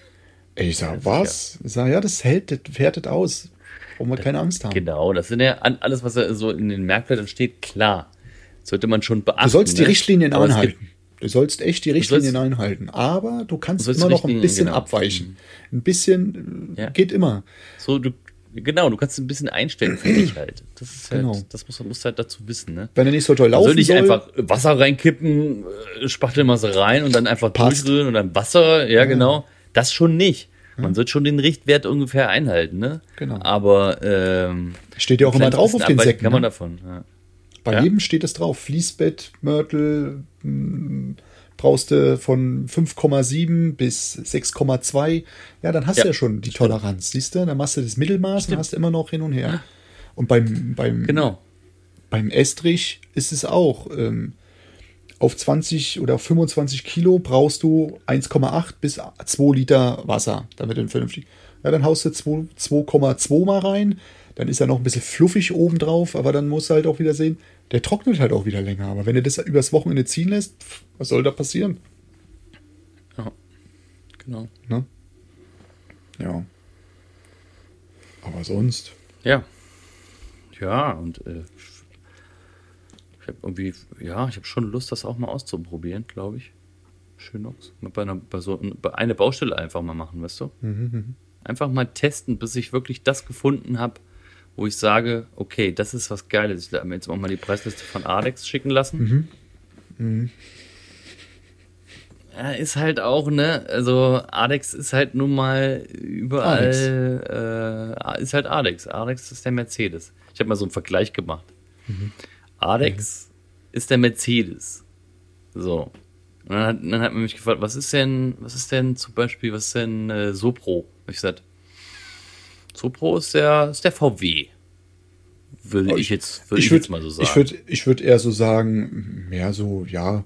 Ich sag, was? Ich sag, ja, das hält, das wertet aus. Brauchen wir keine Angst haben. Genau, das sind ja alles, was so in den Merkblättern steht, klar. Sollte man schon beachten. Du sollst die ne? Richtlinien Aber einhalten. Du sollst echt die Richtlinien einhalten. Aber du kannst Du immer noch ein bisschen genau. abweichen. Ein bisschen äh, Ja. geht immer. So, du, genau, du kannst ein bisschen einstellen für dich halt. Das ist halt, Genau. das muss man muss halt dazu wissen, ne? Wenn er nicht so toll laufen soll nicht soll, einfach Wasser reinkippen, äh, Spachtelmasse rein und dann einfach durchrühren und dann Wasser, ja, genau. Das schon nicht. Man sollte schon den Richtwert ungefähr einhalten, ne? Genau. Aber ähm, steht ja auch immer drauf auf den Säcken. Kann man ne? davon, ja. Bei Ja. jedem steht es drauf. Fließbett, Mörtel, mh, brauchst du von 5,7 bis 6,2. Ja, dann hast Ja, du ja schon die Toleranz, siehst du? Dann machst du das Mittelmaß und hast du immer noch hin und her. Und beim, beim, Genau. beim Estrich ist es auch. Ähm, auf 20 oder 25 Kilo brauchst du 1,8 bis 2 Liter Wasser, damit du vernünftig. Ja, dann haust du 2 2,2 mal rein. Dann ist er noch ein bisschen fluffig obendrauf, aber dann musst du halt auch wieder sehen, der trocknet halt auch wieder länger. Aber wenn du das übers Wochenende ziehen lässt, pff, was soll da passieren? Ja. Genau. Ne? Ja. Aber sonst. Ja. Ja, und äh, ich habe irgendwie, ja, ich habe schon Lust, das auch mal auszuprobieren, glaube ich. Schönox. Bei, einer, bei so bei eine Baustelle einfach mal machen, weißt du? Einfach mal testen, bis ich wirklich das gefunden habe, wo ich sage, okay, das ist was Geiles. Ich habe mir jetzt auch mal die Preisliste von Adex schicken lassen. Ja, ist halt auch, ne, also Adex ist halt nun mal überall, äh, ist halt Adex. Adex ist der Mercedes. Ich habe mal so einen Vergleich gemacht. Adex ist der Mercedes. So. Und dann hat, dann hat man mich gefragt, was ist denn, was ist denn zum Beispiel, was ist denn äh, Sopro? Ich gesagt, Sopro ist der, ist der VW. Würde ich jetzt, würde ich, würd- jetzt mal so sagen. Ich würde ich würd eher so sagen, mehr so, ja,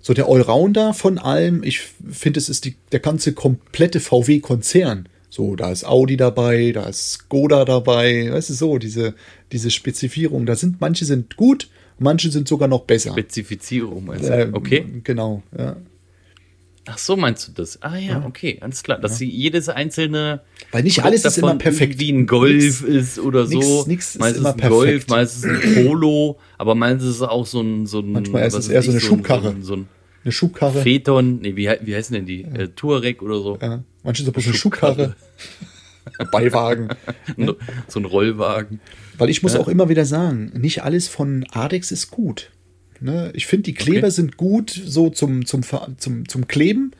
so der Allrounder von allem. Ich finde, es ist die, der ganze komplette VW-Konzern. So, da ist Audi dabei, da ist Skoda dabei, weißt du, so, diese, diese Spezifierung. Da sind, manche sind gut, manche sind sogar noch besser. Spezifizierung, du? Ähm, okay. Genau, ja. Ach so, meinst du das? Ah ja, okay, alles klar. Dass sie jedes einzelne. Weil nicht Produkt alles ist immer perfekt. Wie ein Golf Nix- ist oder so. nix- nix ist meistens immer ein Golf, perfekt. meistens ein Polo, aber meistens ist es auch so ein. So ein Manchmal ist es eher so eine Schubkarre. So ein, so ein Eine Schubkarre. Phaeton, nee, wie, wie heißen denn die? Äh, Touareg oder so. ja. Manche sind bloß eine Schubkarre. [laughs] Beiwagen. [laughs] So ein Rollwagen. Weil ich muss auch immer wieder sagen, nicht alles von Adex ist gut. Ne? Ich finde, die Kleber Okay. sind gut so zum, zum, zum, zum Kleben,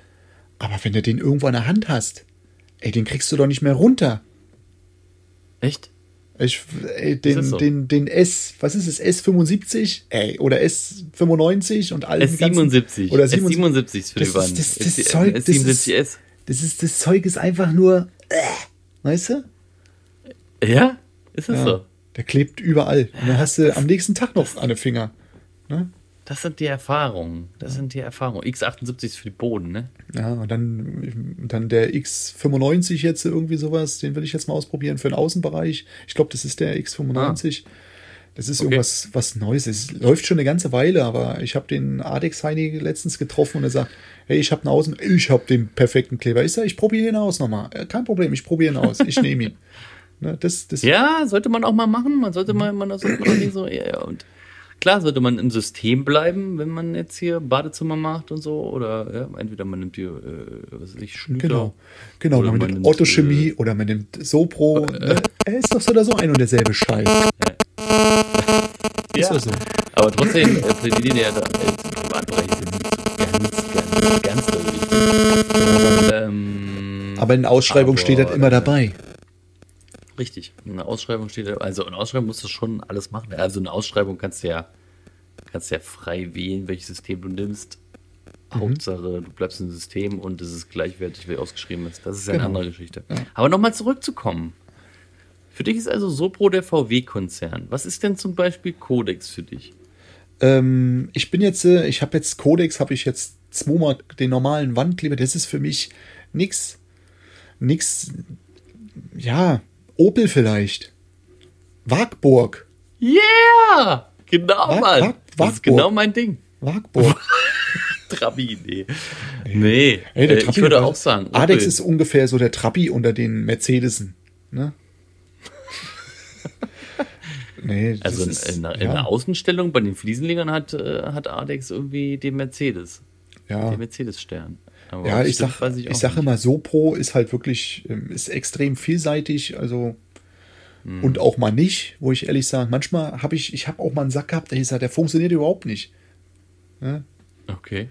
aber wenn du den irgendwo an der Hand hast, ey, den kriegst du doch nicht mehr runter. Echt? Ich, ey, den, so. den, den S, was ist es, S75? Ey, oder S95 und all den ganzen- S77. Oder S77 77. ist für Das die Wand. ist- das- das S- Zeug, das ist- S77S. Das ist, das Zeug ist einfach nur, äh, weißt du? Ja? Ist das Ja, so? Der klebt überall. Und dann hast du am nächsten Tag noch an den Finger. Ne? Das sind die Erfahrungen. Das sind die Erfahrungen. X78 ist für die Boden, ne? Ja, und dann, dann der X95 jetzt irgendwie sowas, den will ich jetzt mal ausprobieren für den Außenbereich. Ich glaube, das ist der X95. Das ist Okay. irgendwas was Neues. Es läuft schon eine ganze Weile, aber ich habe den Adex Heini letztens getroffen und er sagt, hey, ich habe einen Außen, ich habe den perfekten Kleber. Ich sage, ich probiere ihn aus nochmal. Äh, Kein Problem, ich probiere ihn aus. Ich nehme ihn. [laughs] Ne, das, das, Ja, sollte man auch mal machen. Man sollte mal, man sollte nicht so, ja, ja, und klar sollte man im System bleiben, wenn man jetzt hier Badezimmer macht und so. Oder ja, entweder man nimmt hier, äh, was weiß ich, Schlüter. Genau. Genau, Oder man, man nimmt Autochemie äh, oder man nimmt Sopro. ne? Er ist doch so oder so ein und derselbe Scheiß. Ist Ja. so. Aber trotzdem äh, plädieren ja da äh, im Privatbereich ganz, ganz, ganz so wichtig. Ähm, Aber in der Ausschreibung aber, steht das immer äh, dabei. Richtig. In der Ausschreibung steht, ja- also in der Ausschreibung musst du schon alles machen. Also in der Ausschreibung kannst du ja, kannst ja frei wählen, welches System du nimmst. Mhm. Hauptsache, du bleibst im System und es ist gleichwertig, wie ausgeschrieben ist. Das ist ja eine Genau. andere Geschichte. Aber nochmal zurückzukommen. Für dich ist also Sopro der VW-Konzern. Was ist denn zum Beispiel Codex für dich? Ähm, ich bin jetzt, äh, ich habe jetzt Codex, habe ich jetzt zweimal den normalen Wandkleber. Das ist für mich nix, nix, ja, Opel vielleicht. Wartburg. Yeah! Genau, Wa- Mann! Wa- Das ist genau mein Ding. Wartburg. [laughs] Trabi, nee. Nee, Ey, der äh, Trabi ich würde auch sagen, Adex Opel. ist ungefähr so der Trabi unter den Mercedesen. Ne? [laughs] nee, Also in, ist, in, der- in ja, der Außenstellung bei den Fliesenlegern hat, äh, hat Adex irgendwie den Mercedes. ja. Den Mercedes-Stern. Aber Ja, ich sag, ich, auch sag nicht. immer, Sopro ist halt wirklich, ähm, ist extrem vielseitig, also Hm. und auch mal nicht, wo ich ehrlich sage, manchmal habe ich, ich habe auch mal einen Sack gehabt, der hieß, der funktioniert überhaupt nicht. Okay.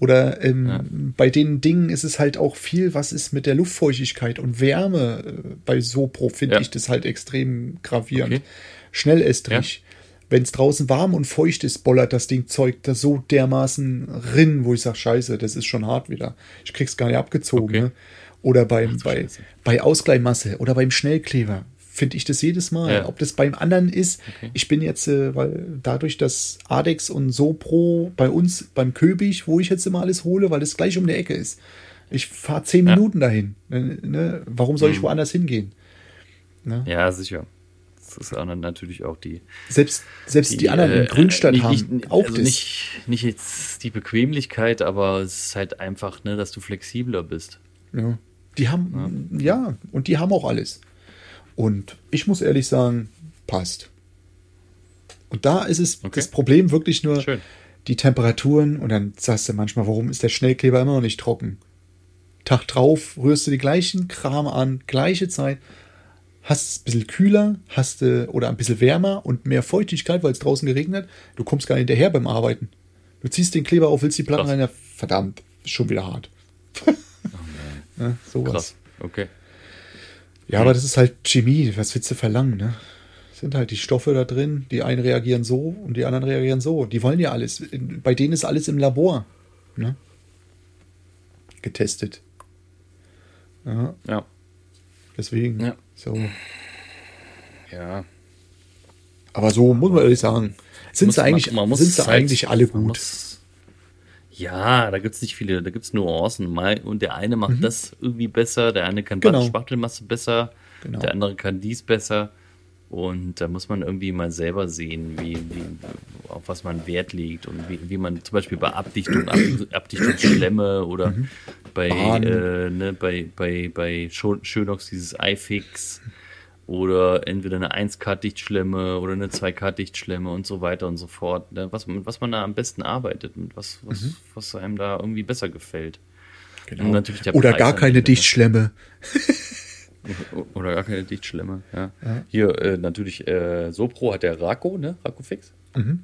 Oder ähm, bei den Dingen ist es halt auch viel, was ist mit der Luftfeuchtigkeit und Wärme. Äh, Bei Sopro finde Ja. ich das halt extrem gravierend. Okay. Schnellästrig. Wenn es draußen warm und feucht ist, bollert das Ding Zeug da so dermaßen rin, wo ich sage, scheiße, das ist schon hart wieder. Ich krieg's gar nicht abgezogen. Okay. Ne? Oder beim, du bei, Scheiße. bei Ausgleichmasse oder beim Schnellkleber finde ich das jedes Mal. Ja. Ob das beim anderen ist, Okay. ich bin jetzt, äh, weil dadurch, dass Adex und Sopro bei uns beim Köbig, wo ich jetzt immer alles hole, weil das gleich um die Ecke ist. Ich fahre zehn Ja. Minuten dahin. Ne, ne? Warum soll ich woanders hingehen? Ja, sicher. Das ist auch natürlich auch die. Selbst, selbst die, anderen in äh, Grünstadt nicht, haben nicht, auch also das. Nicht, nicht jetzt die Bequemlichkeit, aber es ist halt einfach, ne, dass du flexibler bist. Ja. Die haben, ja. und die haben auch alles. Und ich muss ehrlich sagen, passt. Und da ist es Okay. das Problem wirklich nur Schön. die Temperaturen und dann sagst du manchmal, warum ist der Schnellkleber immer noch nicht trocken? Tag drauf rührst du die gleichen Kram an, gleiche Zeit, hast es ein bisschen kühler, hast du oder ein bisschen wärmer und mehr Feuchtigkeit, weil es draußen geregnet. Du kommst gar nicht hinterher beim Arbeiten. Du ziehst den Kleber auf, willst die Platten Krass. rein, ja, verdammt, ist schon wieder hart. [laughs] ja, sowas. Krass. Okay. Ja, aber das ist halt Chemie. Was willst du verlangen, ne? Sind halt die Stoffe da drin. Die einen reagieren so und die anderen reagieren so. Die wollen ja alles. Bei denen ist alles im Labor. Ne? Getestet. Ja, Ja. Deswegen. Ja. So. Ja. Aber so muss man ehrlich sagen. Sind Muss- sie eigentlich, man- man sind sie halt- eigentlich alle gut? muss- Ja, da gibt's nicht viele, da gibt's Nuancen. Mal, und der eine macht das irgendwie besser, der eine kann Mhm. Genau. Spachtelmasse besser, Genau. der andere kann dies besser. Und da muss man irgendwie mal selber sehen, wie, wie, auf was man Wert legt und wie, wie man zum Beispiel bei Abdichtung, Ab, [clears throat] Abdichtungsschlemme oder Mhm. bei, äh, ne, bei, bei, bei Schö- Schönox dieses iFix oder entweder eine 1K-Dichtschlemme oder eine 2K-Dichtschlemme und so weiter und so fort. Ne? Was, was man da am besten arbeitet, mit was, was, Mhm. was einem da irgendwie besser gefällt. Genau. Und Oder Preis gar keine ne? Dichtschlemme. [laughs] [laughs] Oder gar keine Dichtschlemme, ja. Hier äh, natürlich äh, Sopro hat der Raco, ne? Raco Fix Mhm.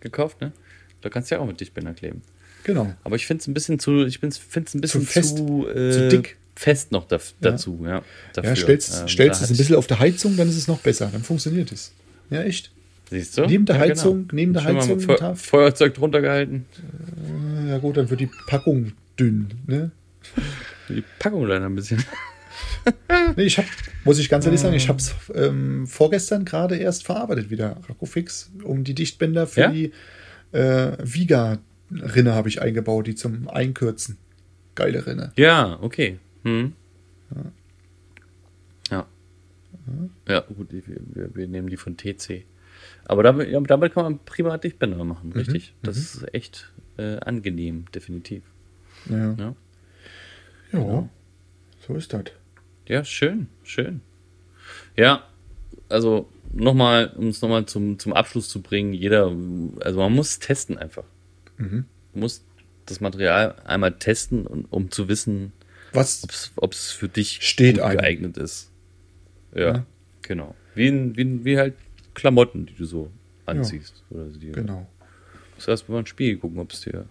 gekauft, ne? Da kannst du ja auch mit Dichtbänder kleben. Genau. Aber ich finde es ein bisschen zu, ich finde es ein bisschen zu, fest, äh, zu dick. fest noch daf dazu, ja. Dafür. Ja, stellst, Ähm, stellst da es ein bisschen auf der Heizung, dann ist es noch besser. Dann funktioniert es. Ja, echt. Siehst du? Neben der Ja, Heizung- neben der Schon Heizung Feu Hafer- Feuerzeug drunter gehalten. Ja gut, dann wird die Packung dünn. Ne? Die Packung leider ein bisschen. [laughs] [laughs] Nee, ich habe, muss ich ganz ehrlich sagen, ich habe es ähm, vorgestern gerade erst verarbeitet wieder. Rakofix, um die Dichtbänder für Ja? die äh, Viga-Rinne habe ich eingebaut, die zum Einkürzen. Geile Rinne. Ja, okay. Hm. Ja. Ja, gut, die- wir, wir nehmen die von TC. Aber damit, ja, damit kann man prima Dichtbänder machen, richtig? Das ist echt äh, angenehm, definitiv. Ja. Ja. ja. So ist das. Ja, schön, schön. Ja, also nochmal, um es nochmal zum, zum Abschluss zu bringen, jeder, also man muss testen einfach. Mhm. Man muss das Material einmal testen, um, um zu wissen, ob es für dich Steht geeignet ist. Ja, Ja. genau. Wie, wie, wie halt Klamotten, die du so anziehst. Oder die, Genau. Das heißt, mal ein Spiel gucken, ob es dir,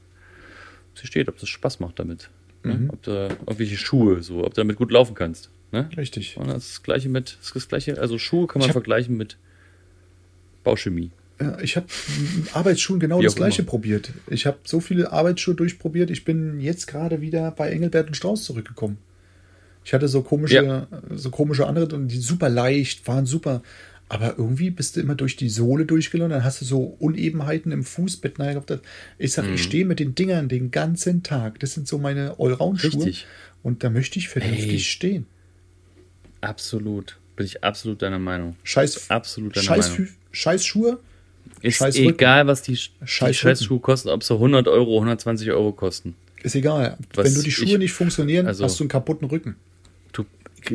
dir steht, ob es Spaß macht damit. Mhm. Ne? Ob da irgendwelche Schuhe, so, ob du damit gut laufen kannst. Ne? Richtig. Und das ist das gleiche mit, das das gleiche, also Schuhe kann man hab- vergleichen mit Bauchemie. Ja, ich habe Arbeitsschuhen genau das gleiche immer. probiert. Ich habe so viele Arbeitsschuhe durchprobiert. Ich bin jetzt gerade wieder bei Engelbert und Strauß zurückgekommen. Ich hatte so komische, Ja. so komische andere und die super leicht, waren super. Aber irgendwie bist du immer durch die Sohle durchgelaufen, dann hast du so Unebenheiten im Fußbett. Ich sag, Mhm. ich stehe mit den Dingern den ganzen Tag. Das sind so meine Allround-Schuhe. Und da möchte ich vernünftig Ey. stehen. Absolut. Bin ich absolut deiner Meinung. Scheiß, Absolut deiner Scheiß, Meinung. Scheiß Schuhe. Ist Scheiß Rücken. egal, was die, Sch- die Scheiß Scheißschuhe kosten, ob sie 100 Euro, 120 Euro kosten. Ist egal. Was Wenn du die Schuhe ich- nicht funktionieren, also- hast du einen kaputten Rücken. Du,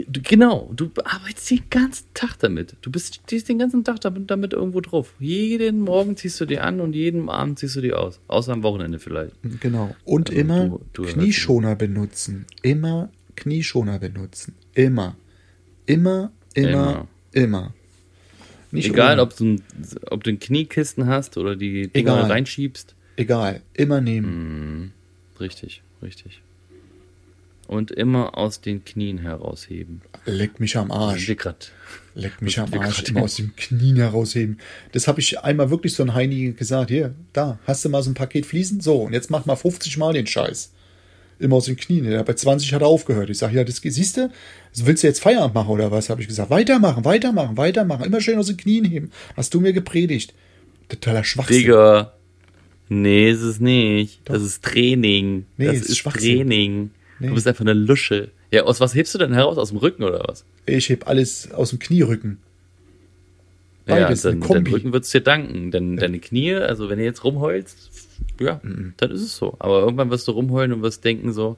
du, genau, du arbeitest den ganzen Tag damit. Du bist stehst den ganzen Tag damit, damit irgendwo drauf. Jeden Morgen ziehst du die an und jeden Abend ziehst du die aus. Außer am Wochenende vielleicht. Genau. Und Also immer du- Knieschoner benutzen. Immer Knieschoner benutzen. Immer. Immer, immer, Immer. immer. Nicht Egal, ob du, ein- ob du einen Kniekisten hast oder die Dinger Egal. reinschiebst. Egal. Immer Mhm. nehmen. Richtig, richtig. Und immer aus den Knien herausheben. Leck mich am Arsch. grad. Leck mich am Arsch. grad- Immer aus den Knien herausheben. Das habe ich einmal wirklich so ein Heini gesagt. Hier, da, hast du mal so ein Paket Fliesen? So, und jetzt mach mal 50 Mal den Scheiß. Immer aus den Knien. Ja, bei 20 hat er aufgehört. Ich sage, ja, das siehst du, willst du jetzt Feierabend machen oder was? Habe ich gesagt. Weitermachen, weitermachen, weitermachen. Immer schön aus den Knien heben. Hast du mir gepredigt. Totaler Schwachsinn. Digga. Nee, ist es nicht. Doch. Das ist Training. Nee, das ist. Training. Nee. Du bist einfach eine Lusche. Ja, aus was hebst du denn heraus? Aus dem Rücken oder was? Ich heb alles aus dem Knierücken. Ja, Beides, dann, eine dein. Rücken wird's dir danken. Denn deine Knie, also wenn du jetzt rumheulst, ja, Mhm. dann ist es so. Aber irgendwann wirst du rumheulen und wirst denken so,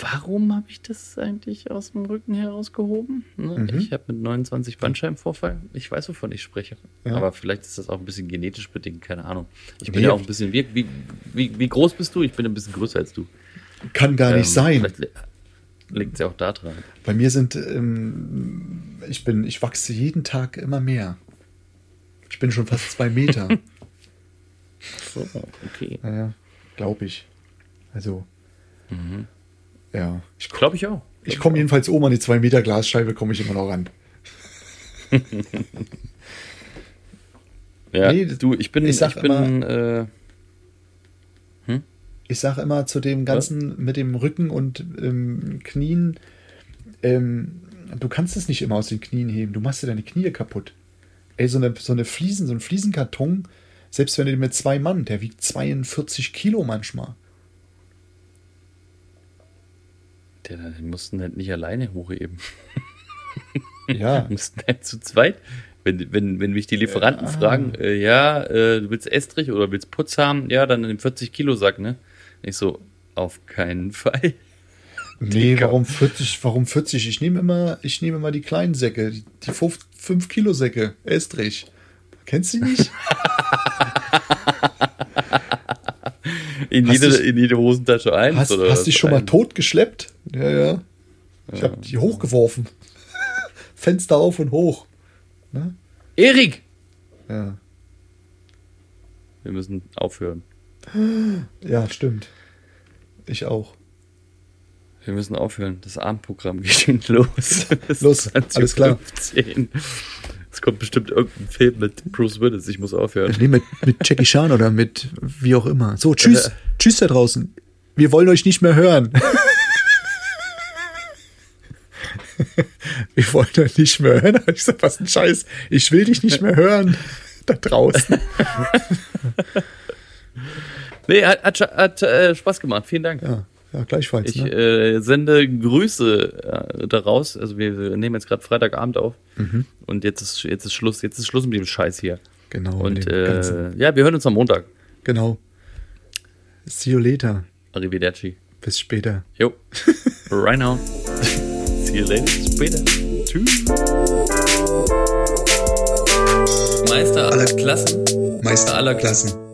warum habe ich das eigentlich aus dem Rücken herausgehoben? Ne? Mhm. Ich habe mit 29 Bandscheibenvorfall. Ich weiß, wovon ich spreche. Ja. Aber vielleicht ist das auch ein bisschen genetisch bedingt, keine Ahnung. Ich Nee. bin ja auch ein bisschen, wie, wie, wie, wie groß bist du? Ich bin ein bisschen größer als du. Kann gar nicht Ähm, sein. Vielleicht li- liegt es ja auch da dran. Bei mir sind, ähm, ich bin, ich wachse jeden Tag immer mehr. Ich bin schon fast zwei Meter. [laughs] So, okay. naja, glaube ich. Also, ja. Ich, Glaube ich auch. ich komme jedenfalls oben an die zwei Meter Glasscheibe, komme ich immer noch ran. [laughs] Ja, Nee, du, ich bin, ich ich, sag bin, äh, Ich sage immer zu dem Ganzen mit dem Rücken und ähm, Knien, ähm, du kannst es nicht immer aus den Knien heben. Du machst dir deine Knie kaputt. Ey, so eine, so eine Fliesen, so ein Fliesenkarton, selbst wenn du den mit zwei Mann, der wiegt 42 Kilo manchmal. der, den mussten halt nicht alleine hochheben. [laughs] Ja, Wir mussten halt zu zweit. Wenn, wenn, wenn mich die Lieferanten ah. fragen, äh, ja, äh, du willst Estrich oder willst Putz haben, ja, dann in dem 40 Kilo Sack, ne? Ich so, auf keinen Fall. nee, warum 40? Warum 40? Ich nehme immer, ich nehme immer die kleinen Säcke, die, die 5 Kilo Säcke, Estrich. Kennst du die nicht? In Hast jede, dich- in jede Hosentasche eins Hast, oder hast was? dich schon mal totgeschleppt? Ja, ja. Ich habe die hochgeworfen. [laughs] Fenster auf und hoch. Ne? Erik! Ja. Wir müssen aufhören. ja, stimmt. Ich auch. Wir müssen aufhören. Das Abendprogramm geht [laughs] los. Es ist Los, alles klar. 20:15. Es kommt bestimmt irgendein Film mit Bruce Willis. Ich muss aufhören. Nee, mit, mit Jackie Chan oder mit wie auch immer. So, tschüss. Äh. Tschüss da draußen. Wir wollen euch nicht mehr hören. [laughs] Wir wollen euch nicht mehr hören. Ich sag, was ein Scheiß. Ich will dich nicht mehr hören. Da draußen. [laughs] Nee, hat, hat, hat äh, Spaß gemacht. Vielen Dank. Ja, ja gleichfalls. Ich ne? äh, sende Grüße äh, daraus. Also wir nehmen jetzt gerade Freitagabend auf. Mhm. Und jetzt ist, jetzt ist Schluss. Jetzt ist Schluss mit dem Scheiß hier. genau. Und äh, ja, wir hören uns am Montag. Genau. See you later. Arrivederci. Bis später. Jo. [laughs] right now. See you later. Später. Tschüss. Meister aller Klassen. Meister aller Klassen.